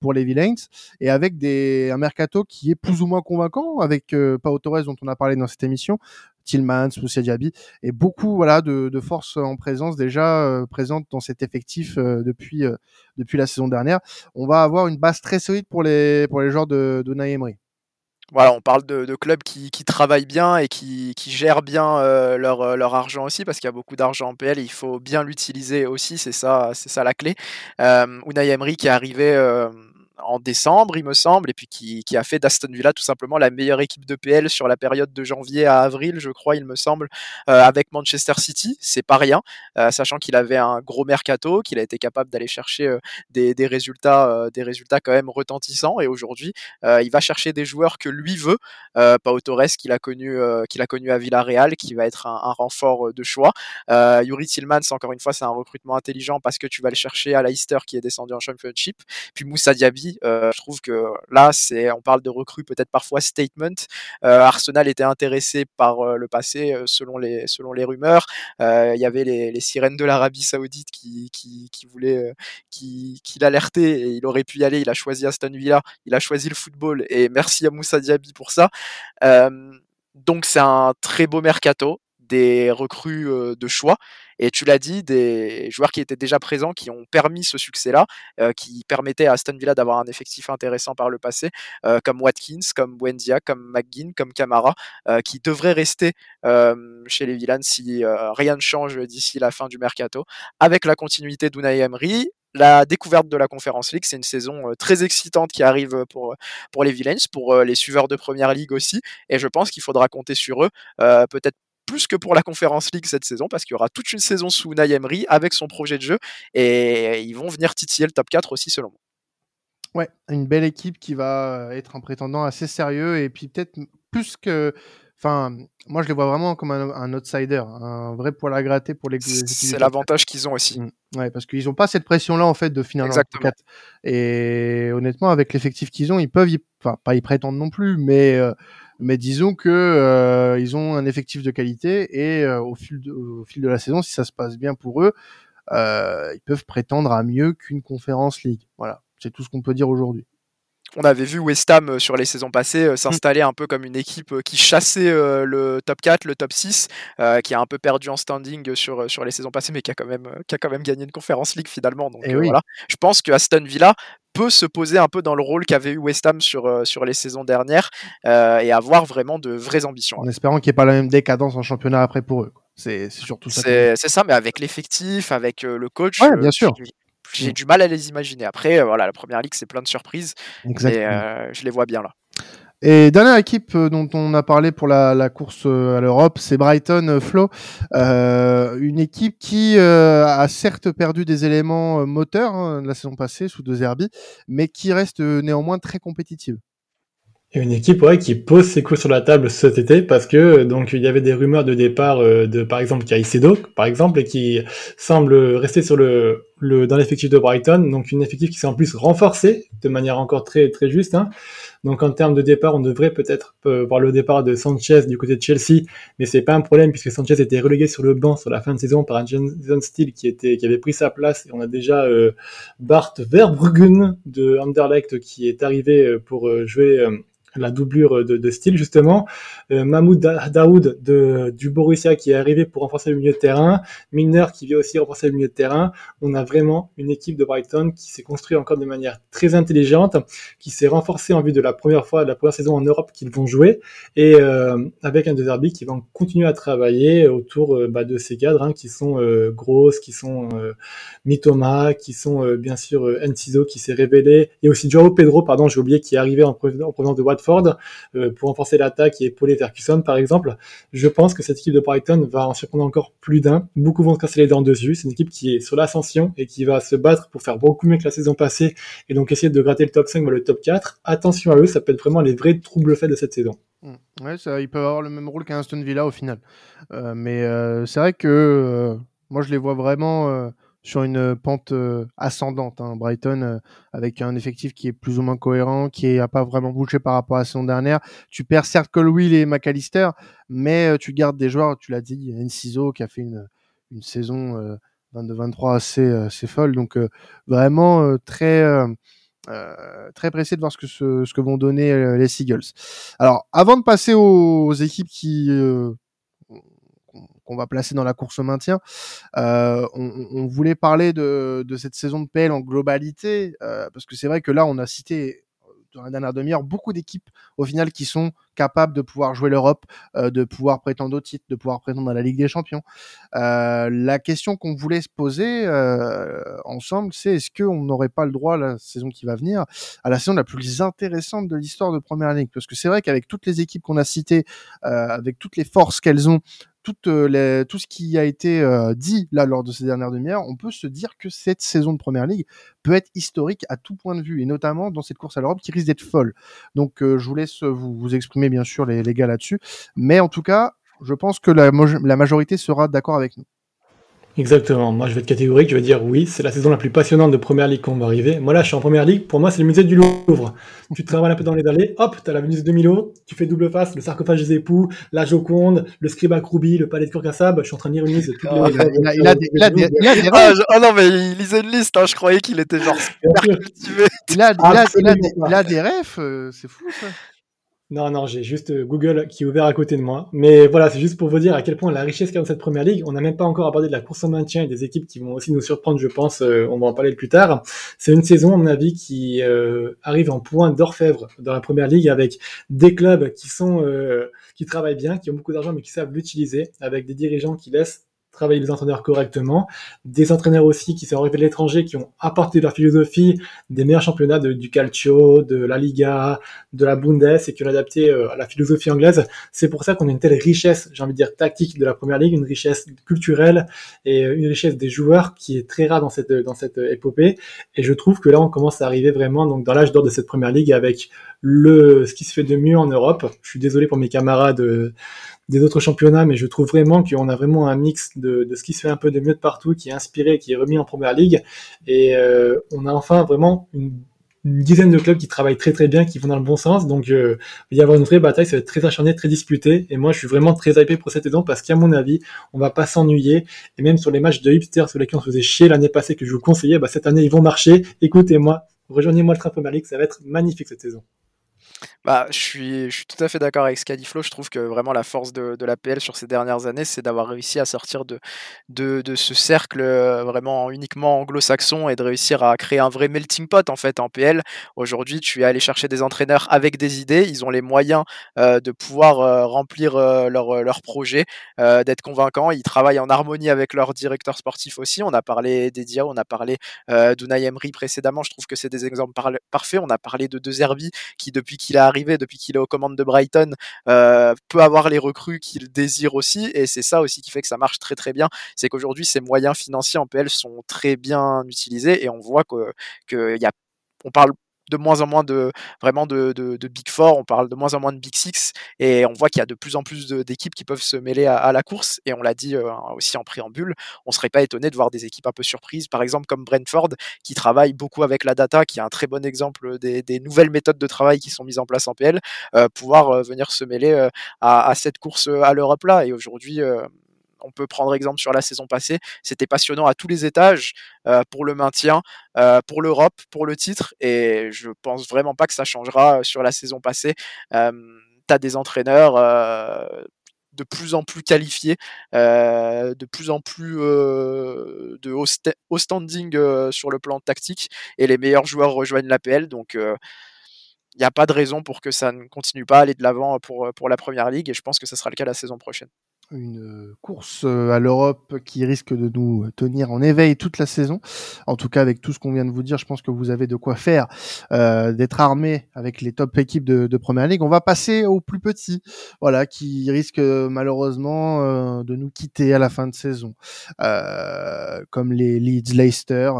[SPEAKER 1] pour les Villains, et avec des, un mercato qui est plus ou moins convaincant, avec Pau Torres dont on a parlé dans cette émission Tillmans, Moussa Diaby, et beaucoup voilà de, de forces en présence déjà euh, présentes dans cet effectif euh, depuis euh, depuis la saison dernière. On va avoir une base très solide pour les pour les joueurs de, de Emery.
[SPEAKER 3] Voilà, on parle de, clubs qui, qui, travaillent bien et qui, qui gèrent bien euh, leur, euh, leur, argent aussi, parce qu'il y a beaucoup d'argent en PL et il faut bien l'utiliser aussi, c'est ça, c'est ça la clé. Euh, Unai Emery qui est arrivé euh, en décembre, il me semble, et puis qui, qui a fait d'Aston Villa tout simplement la meilleure équipe de PL sur la période de janvier à avril, je crois, il me semble, euh, avec Manchester City. C'est pas rien, euh, sachant qu'il avait un gros mercato, qu'il a été capable d'aller chercher euh, des, des, résultats, des résultats quand même retentissants. Et aujourd'hui, il va chercher des joueurs que lui veut. Pau Torres, qu'il a connu, qu'il a connu à Villarreal, qui va être un, un renfort de choix. Yuri Tillmans, encore une fois, c'est un recrutement intelligent parce que tu vas le chercher à Leicester qui est descendu en Championship. Puis Moussa Diaby, euh, je trouve que là, on parle de recrues peut-être parfois statement. Euh, Arsenal était intéressé par euh, le passé, selon les rumeurs. Il y avait les, sirènes de l'Arabie Saoudite qui qui, qui voulaient, qui l'alertaient et il aurait pu y aller. Il a choisi Aston Villa, il a choisi le football et merci à Moussa Diaby pour ça. donc c'est un très beau mercato des recrues de choix. Et tu l'as dit, des joueurs qui étaient déjà présents, qui ont permis ce succès-là, euh, qui permettaient à Aston Villa d'avoir un effectif intéressant par le passé, euh, comme Watkins, comme Wendia, comme McGinn, comme Camara, euh, qui devraient rester chez les Villans si rien ne change d'ici la fin du mercato, avec la continuité d'Unai Emery, la découverte de la Conférence League, c'est une saison très excitante qui arrive pour, pour les Villains, pour les suiveurs de Première Ligue aussi, et je pense qu'il faudra compter sur eux, peut-être plus que pour la Conférence League cette saison, parce qu'il y aura toute une saison sous Unai Emery avec son projet de jeu, et ils vont venir titiller le top 4 aussi selon moi.
[SPEAKER 1] Ouais, une belle équipe qui va être un prétendant assez sérieux, et puis peut-être plus que... Enfin, moi je les vois vraiment comme un, un outsider, un vrai poil à gratter pour les.
[SPEAKER 3] C'est l'avantage qu'ils ont aussi.
[SPEAKER 1] Mmh. Ouais, parce qu'ils n'ont pas cette pression-là en fait de finir en 4. Et honnêtement, avec l'effectif qu'ils ont, ils peuvent, y... enfin pas y prétendre non plus, mais euh, mais disons que euh, ils ont un effectif de qualité et euh, au, fil de, au fil de la saison, si ça se passe bien pour eux, euh, ils peuvent prétendre à mieux qu'une conférence league. Voilà, c'est tout ce qu'on peut dire aujourd'hui
[SPEAKER 3] on avait vu West Ham euh, sur les saisons passées euh, s'installer un peu comme une équipe euh, qui chassait le top 4, le top 6, qui a un peu perdu en standing sur, sur les saisons passées, mais qui a quand même, qui a quand même gagné une conférence league finalement. Donc oui. voilà, je pense que Aston Villa peut se poser un peu dans le rôle qu'avait eu West Ham sur, sur les saisons dernières euh, et avoir vraiment de vraies ambitions.
[SPEAKER 1] En espérant qu'il n'y ait pas la même décadence en championnat après pour eux. C'est surtout ça.
[SPEAKER 3] C'est ça, mais avec l'effectif, avec le coach.
[SPEAKER 1] Ouais, bien sûr
[SPEAKER 3] j'ai mmh. du mal à les imaginer. Après, euh, voilà, la première ligue, c'est plein de surprises. Exactement. Et euh, je les vois bien là.
[SPEAKER 1] Et dernière équipe euh, dont on a parlé pour la, la course à l'Europe, c'est Brighton Flow, euh, une équipe qui euh, a certes perdu des éléments moteurs hein, la saison passée sous deux Herbie, mais qui reste néanmoins très compétitive.
[SPEAKER 2] Et une équipe ouais, qui pose ses coups sur la table cet été parce que donc il y avait des rumeurs de départ euh, de par exemple Caicedo par exemple et qui semble rester sur le, dans l'effectif de Brighton. Donc une effectif qui s'est en plus renforcée de manière encore très très juste hein. donc en termes de départ on devrait peut-être euh, voir le départ de Sanchez du côté de Chelsea. Mais c'est pas un problème puisque Sanchez était relégué sur le banc sur la fin de saison par un Jason Steele qui était qui avait pris sa place. Et on a déjà euh, Bart Verbruggen de Anderlecht qui est arrivé euh, pour jouer la doublure de, style justement. Euh, Mahmoud Daoud du Borussia qui est arrivé pour renforcer le milieu de terrain. Milner qui vient aussi renforcer le milieu de terrain. On a vraiment une équipe de Brighton qui s'est construite encore de manière très intelligente, qui s'est renforcée en vue de la première fois, de la première saison en Europe qu'ils vont jouer, et euh, avec un Derby qui vont continuer à travailler autour euh, bah, de ces cadres hein, qui sont grosses, qui sont Mitoma, qui sont bien sûr Enciso qui s'est révélé, et aussi Joao Pedro, pardon, j'ai oublié, qui est arrivé en, en provenance de Watford euh, pour renforcer l'attaque et épauler Ferguson par exemple. Je pense que cette équipe de Brighton va en surprendre encore plus d'un. Beaucoup vont se casser les dents dessus. C'est une équipe qui est sur l'ascension et qui va se battre pour faire beaucoup mieux que la saison passée et donc essayer de gratter le top 5 ou le top 4. Attention à eux, ça peut être vraiment les vrais troubles faits de cette saison.
[SPEAKER 1] Mmh. Ouais, ça, ils peuvent avoir le même rôle qu'un Aston Villa au final. Euh, mais euh, c'est vrai que moi je les vois vraiment sur une pente euh, ascendante. Hein. Brighton, euh, avec un effectif qui est plus ou moins cohérent, qui n'a pas vraiment bougé par rapport à la saison dernière. Tu perds certes Colwill et McAllister, mais euh, tu gardes des joueurs, tu l'as dit, Enciso qui a fait une, une saison 22-23 assez, assez folle. Donc vraiment très... Euh, très pressé de voir ce que, vont donner euh, les Seagulls. Alors, avant de passer aux, équipes qui euh, qu'on va placer dans la course au maintien. Euh, on, voulait parler de, cette saison de PL en globalité, euh, parce que c'est vrai que là, on a cité dans la dernière demi-heure beaucoup d'équipes au final qui sont capables de pouvoir jouer l'Europe, euh, de pouvoir prétendre au titre, de pouvoir prétendre à la Ligue des Champions. Euh, la question qu'on voulait se poser euh, ensemble, c'est est-ce qu'on n'aurait pas le droit la saison qui va venir à la saison la plus intéressante de l'histoire de Première Ligue? Parce que c'est vrai qu'avec toutes les équipes qu'on a citées, avec toutes les forces qu'elles ont, tout, les, tout ce qui a été dit là lors de ces dernières demi-heures, on peut se dire que cette saison de Première Ligue peut être historique à tout point de vue, et notamment dans cette course à l'Europe qui risque d'être folle. Donc je vous laisse vous, exprimer bien sûr les, gars là-dessus, mais en tout cas, je pense que la majorité sera d'accord avec nous.
[SPEAKER 2] Exactement. Moi, je vais être catégorique. Je vais dire oui, c'est la saison la plus passionnante de Première Ligue qu'on va arriver. Moi, là, je suis en Première Ligue. Pour moi, c'est le musée du Louvre. Tu travailles un peu dans les allées. Hop, t'as la Venise de Milo. Tu fais double face, le sarcophage des époux, la Joconde, le Scriba Kroubi, le palais de Kurkassab. Je suis en train de lire une liste.
[SPEAKER 1] il, a, des,
[SPEAKER 3] Oh non, mais il lisait une liste. Hein. Je croyais qu'il était genre super cultivé.
[SPEAKER 1] Il a, il a, des refs. Euh, c'est fou, ça.
[SPEAKER 2] Non, non, j'ai juste euh, Google qui est ouvert à côté de moi. Mais voilà, c'est juste pour vous dire à quel point la richesse qu'il a dans cette première ligue. On n'a même pas encore abordé de la course au maintien et des équipes qui vont aussi nous surprendre, je pense. Euh, on va en parler plus tard. C'est une saison, à mon avis, qui euh, arrive en point d'orfèvre dans la première ligue avec des clubs qui sont qui travaillent bien, qui ont beaucoup d'argent mais qui savent l'utiliser, avec des dirigeants qui laissent travailler les entraîneurs correctement, des entraîneurs aussi qui sont arrivés de l'étranger, qui ont apporté leur philosophie des meilleurs championnats du Calcio, de la Liga, de la Bundes et qui ont adapté euh, à la philosophie anglaise. C'est pour ça qu'on a une telle richesse, j'ai envie de dire tactique de la première ligue, une richesse culturelle et une richesse des joueurs qui est très rare dans cette dans cette épopée. Et je trouve que là on commence à arriver vraiment donc dans l'âge d'or de cette première ligue avec le ce qui se fait de mieux en Europe. Je suis désolé pour mes camarades euh, des autres championnats, mais je trouve vraiment qu'on a vraiment un mix de, de, ce qui se fait un peu de mieux de partout, qui est inspiré, qui est remis en première ligue, et euh, on a enfin vraiment une, dizaine de clubs qui travaillent très très bien, qui vont dans le bon sens, donc euh, il va y avoir une vraie bataille, ça va être très acharné, très disputé, et moi je suis vraiment très hypé pour cette saison parce qu'à mon avis, on va pas s'ennuyer, et même sur les matchs de hipster sur lesquels on se faisait chier l'année passée que je vous conseillais, bah, cette année ils vont marcher, écoutez-moi, rejoignez-moi le train Première Ligue, ça va être magnifique cette saison.
[SPEAKER 3] Bah, je suis, je suis tout à fait d'accord avec Scadiflo. Je trouve que vraiment la force de, de l'APL sur ces dernières années, c'est d'avoir réussi à sortir de, de, de ce cercle euh, vraiment uniquement anglo-saxon et de réussir à créer un vrai melting pot en fait en PL. Aujourd'hui, tu es allé chercher des entraîneurs avec des idées. Ils ont les moyens euh, de pouvoir euh, remplir leur, leur projet, d'être convaincants. Ils travaillent en harmonie avec leur directeur sportif aussi. On a parlé d'Edia, on a parlé d'Unai Emery précédemment. Je trouve que c'est des exemples parfaits. On a parlé de De Zerbi qui, depuis qu'il a arrivé, depuis qu'il est aux commandes de Brighton, euh, peut avoir les recrues qu'il désire aussi. Et c'est ça aussi qui fait que ça marche très très bien. C'est qu'aujourd'hui, ces moyens financiers en PL sont très bien utilisés et on voit que, que y a, on parle de moins en moins de vraiment de, de, Big Four, on parle de moins en moins de Big Six, et on voit qu'il y a de plus en plus d'équipes qui peuvent se mêler à, la course. Et on l'a dit euh, aussi en préambule, on serait pas étonné de voir des équipes un peu surprises, par exemple comme Brentford, qui travaille beaucoup avec la data, qui est un très bon exemple des, des nouvelles méthodes de travail qui sont mises en place en PL, euh, pouvoir euh, venir se mêler à, à, cette course à l'Europe là. Et aujourd'hui, on peut prendre exemple sur la saison passée. C'était passionnant à tous les étages euh, pour le maintien, euh, pour l'Europe, pour le titre. Et je pense vraiment pas que ça changera euh, sur la saison passée. tu as des entraîneurs de plus en plus qualifiés, de plus en plus de haut, standing sur le plan tactique. Et les meilleurs joueurs rejoignent l'APL. Donc il n'y a pas de raison pour que ça ne continue pas à aller de l'avant pour, pour la première ligue et je pense que ce sera le cas la saison prochaine
[SPEAKER 1] une course euh, à l'Europe qui risque de nous tenir en éveil toute la saison. En tout cas, avec tout ce qu'on vient de vous dire, je pense que vous avez de quoi faire euh, d'être armé avec les top équipes de, de, Première Ligue. On va passer aux plus petits, voilà, qui risquent malheureusement euh, de nous quitter à la fin de saison, euh, comme les Leeds, Leicester,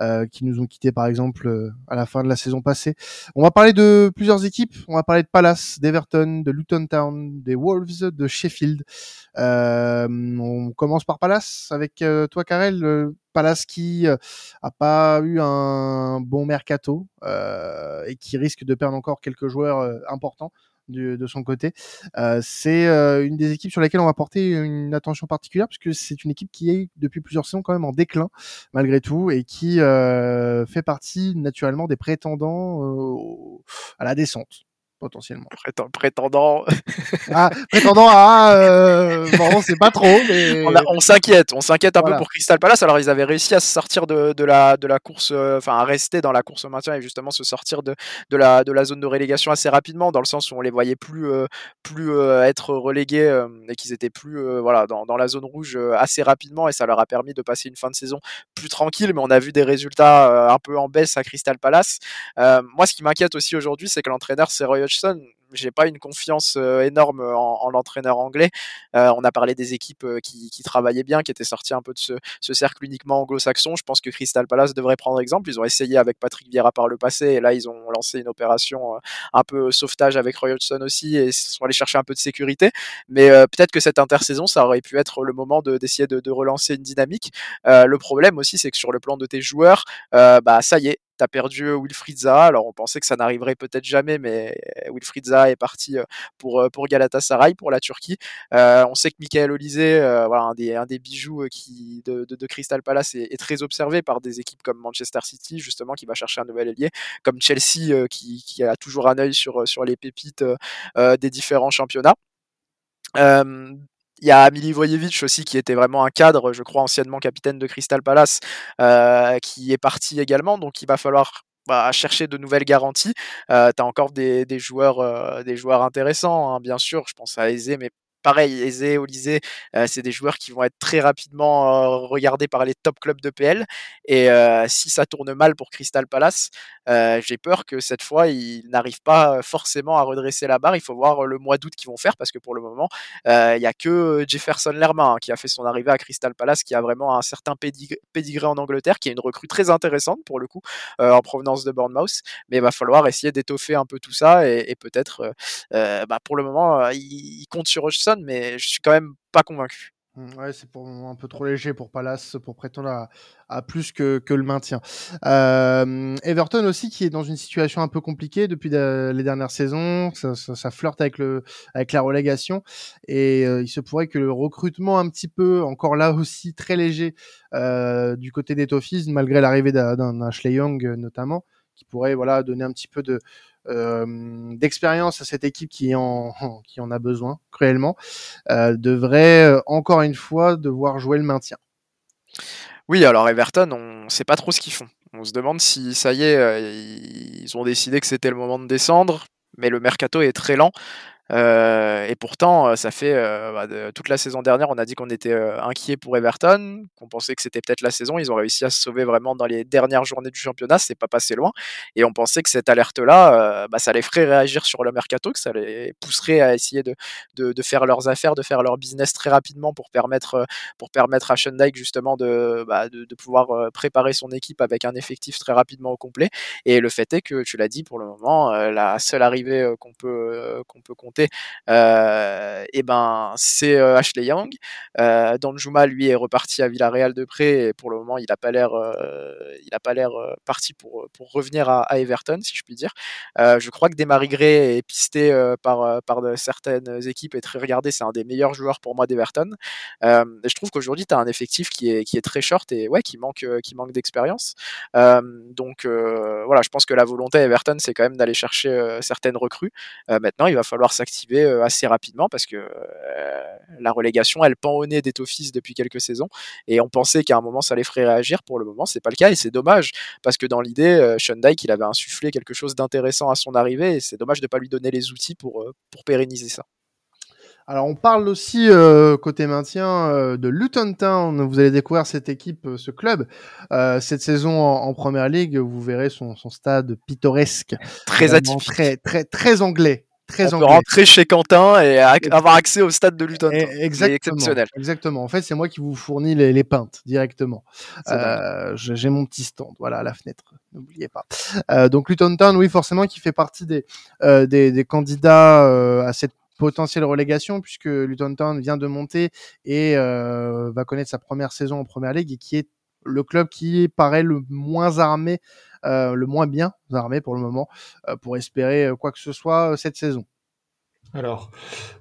[SPEAKER 1] euh, qui nous ont quittés par exemple à la fin de la saison passée. On va parler de plusieurs équipes. On va parler de Palace, d'Everton, de Luton Town, des Wolves, de Sheffield. Euh, on commence par Palace avec euh, toi, Karel. Palace qui euh, a pas eu un bon mercato et qui risque de perdre encore quelques joueurs importants. de son côté. c'est une des équipes sur lesquelles on va porter une attention particulière puisque c'est une équipe qui est depuis plusieurs saisons quand même en déclin malgré tout et qui fait partie naturellement des prétendants à la descente. Potentiellement.
[SPEAKER 3] prétendant.
[SPEAKER 1] ah, prétendant à. Euh, bon, c'est pas trop, mais.
[SPEAKER 3] On, s'inquiète, on s'inquiète un peu pour Crystal Palace. Alors, ils avaient réussi à se sortir de, de la, de la course, euh, enfin, à rester dans la course au maintien et justement se sortir de, de, la, de la zone de relégation assez rapidement, dans le sens où on les voyait plus, euh, plus être relégués et qu'ils étaient plus voilà, dans, dans, la zone rouge assez rapidement et ça leur a permis de passer une fin de saison plus tranquille. Mais on a vu des résultats un peu en baisse à Crystal Palace. moi, ce qui m'inquiète aussi aujourd'hui, c'est que l'entraîneur, c'est Roy J'ai pas une confiance énorme en, l'entraîneur anglais. on a parlé des équipes qui, travaillaient bien, qui étaient sorties un peu de ce, cercle uniquement anglo-saxon. Je pense que Crystal Palace devrait prendre exemple. Ils ont essayé avec Patrick Vieira par le passé et là ils ont lancé une opération un peu sauvetage avec Roy Hodgson aussi et sont allés chercher un peu de sécurité. Mais peut-être que cette intersaison, ça aurait pu être le moment d'essayer de, relancer une dynamique. le problème aussi, c'est que sur le plan de tes joueurs, bah ça y est, tu as perdu Wilfried Zaha. Alors on pensait que ça n'arriverait peut-être jamais, mais Wilfried Zaha est parti pour, pour Galatasaray, pour la Turquie. on sait que Michael Olise, voilà, un, des, un des bijoux qui, de, de, Crystal Palace, est, très observé par des équipes comme Manchester City, justement, qui va chercher un nouvel ailier, comme Chelsea, qui, qui, a toujours un œil sur, sur les pépites des différents championnats. Il y a Milivojevic aussi qui était vraiment un cadre, je crois anciennement capitaine de Crystal Palace, euh, qui est parti également. Donc il va falloir bah, chercher de nouvelles garanties. Euh, tu as encore des, joueurs, euh, des joueurs intéressants, hein, bien sûr. Je pense à Eze, mais pareil, Eze, Olysée, c'est des joueurs qui vont être très rapidement regardés par les top clubs de PL. Et si ça tourne mal pour Crystal Palace, j'ai peur que cette fois, ils n'arrivent pas forcément à redresser la barre. Il faut voir le mois d'août qu'ils vont faire parce que pour le moment, il n'y a que Jefferson Lerma hein, qui a fait son arrivée à Crystal Palace, qui a vraiment un certain pédigré en Angleterre, qui est une recrue très intéressante pour le coup, en provenance de Bournemouth. Mais il va falloir essayer d'étoffer un peu tout ça et, peut-être, bah, pour le moment, il, compte sur Hodgson mais je suis quand même pas convaincu.
[SPEAKER 1] Mmh, ouais, c'est un peu trop léger pour Palace pour prétendre à, plus que, le maintien. Euh, Everton aussi qui est dans une situation un peu compliquée depuis les dernières saisons, ça, flirte avec le avec la relégation et euh, il se pourrait que le recrutement un petit peu encore là aussi très léger euh, du côté des Toffees malgré l'arrivée d'un Ashley Young notamment qui pourrait voilà donner un petit peu de d'expérience à cette équipe qui en, qui en a besoin cruellement, euh, devrait euh, encore une fois devoir jouer le maintien.
[SPEAKER 3] Oui, alors Everton, on ne sait pas trop ce qu'ils font. On se demande si ça y est, ils ont décidé que c'était le moment de descendre, mais le mercato est très lent. Euh, et pourtant, euh, ça fait euh, bah, toute la saison dernière, on a dit qu'on était inquiet pour Everton, qu'on pensait que c'était peut-être la saison. Ils ont réussi à se sauver vraiment dans les dernières journées du championnat, c'est pas passé loin. Et on pensait que cette alerte-là, bah, ça les ferait réagir sur le mercato, que ça les pousserait à essayer de, de, faire leurs affaires, de faire leur business très rapidement pour permettre, pour permettre à Schundijk justement de, bah, de, de, pouvoir préparer son équipe avec un effectif très rapidement au complet. Et le fait est que, tu l'as dit, pour le moment, la seule arrivée qu'on peut, qu'on peut compter euh, et ben c'est euh, Ashley Young. Euh, Danjuma lui est reparti à Villarreal de près et pour le moment il n'a pas l'air il a pas l'air parti pour pour revenir à, Everton si je puis dire. je crois que Desmarie Gray est pisté par par certaines équipes et très regardé. C'est un des meilleurs joueurs pour moi d'Everton. je trouve qu'aujourd'hui tu as un effectif qui est qui est très short et ouais qui manque qui manque d'expérience. donc voilà, je pense que la volonté à Everton c'est quand même d'aller chercher certaines recrues. maintenant il va falloir s'activer euh, assez rapidement parce que euh, la relégation, elle pend au nez des Toffees depuis quelques saisons et on pensait qu'à un moment ça les ferait réagir. Pour le moment, c'est pas le cas et c'est dommage parce que dans l'idée, euh, Sean Dyke, il avait insufflé quelque chose d'intéressant à son arrivée et c'est dommage de pas lui donner les outils pour, pour pérenniser ça.
[SPEAKER 1] Alors on parle aussi côté maintien de Luton Town. Vous allez découvrir cette équipe, ce club, cette saison en, première ligue. Vous verrez son, son stade pittoresque,
[SPEAKER 3] très atypique,
[SPEAKER 1] très très très anglais,
[SPEAKER 3] on peut rentrer chez Quentin et avoir accès au stade de Luton.
[SPEAKER 1] Exactement. exceptionnel. Exactement. En fait, c'est moi qui vous fournis les, les pintes directement. Euh, J'ai mon petit stand, voilà, à la fenêtre. N'oubliez pas. Euh, donc Luton Town, oui, forcément, qui fait partie des, euh, des, des, candidats à cette potentielle relégation puisque Luton Town vient de monter et va connaître sa première saison en première ligue et qui est le club qui paraît le moins armé euh, le moins bien armé pour le moment, euh, pour espérer euh, quoi que ce soit cette saison.
[SPEAKER 2] Alors,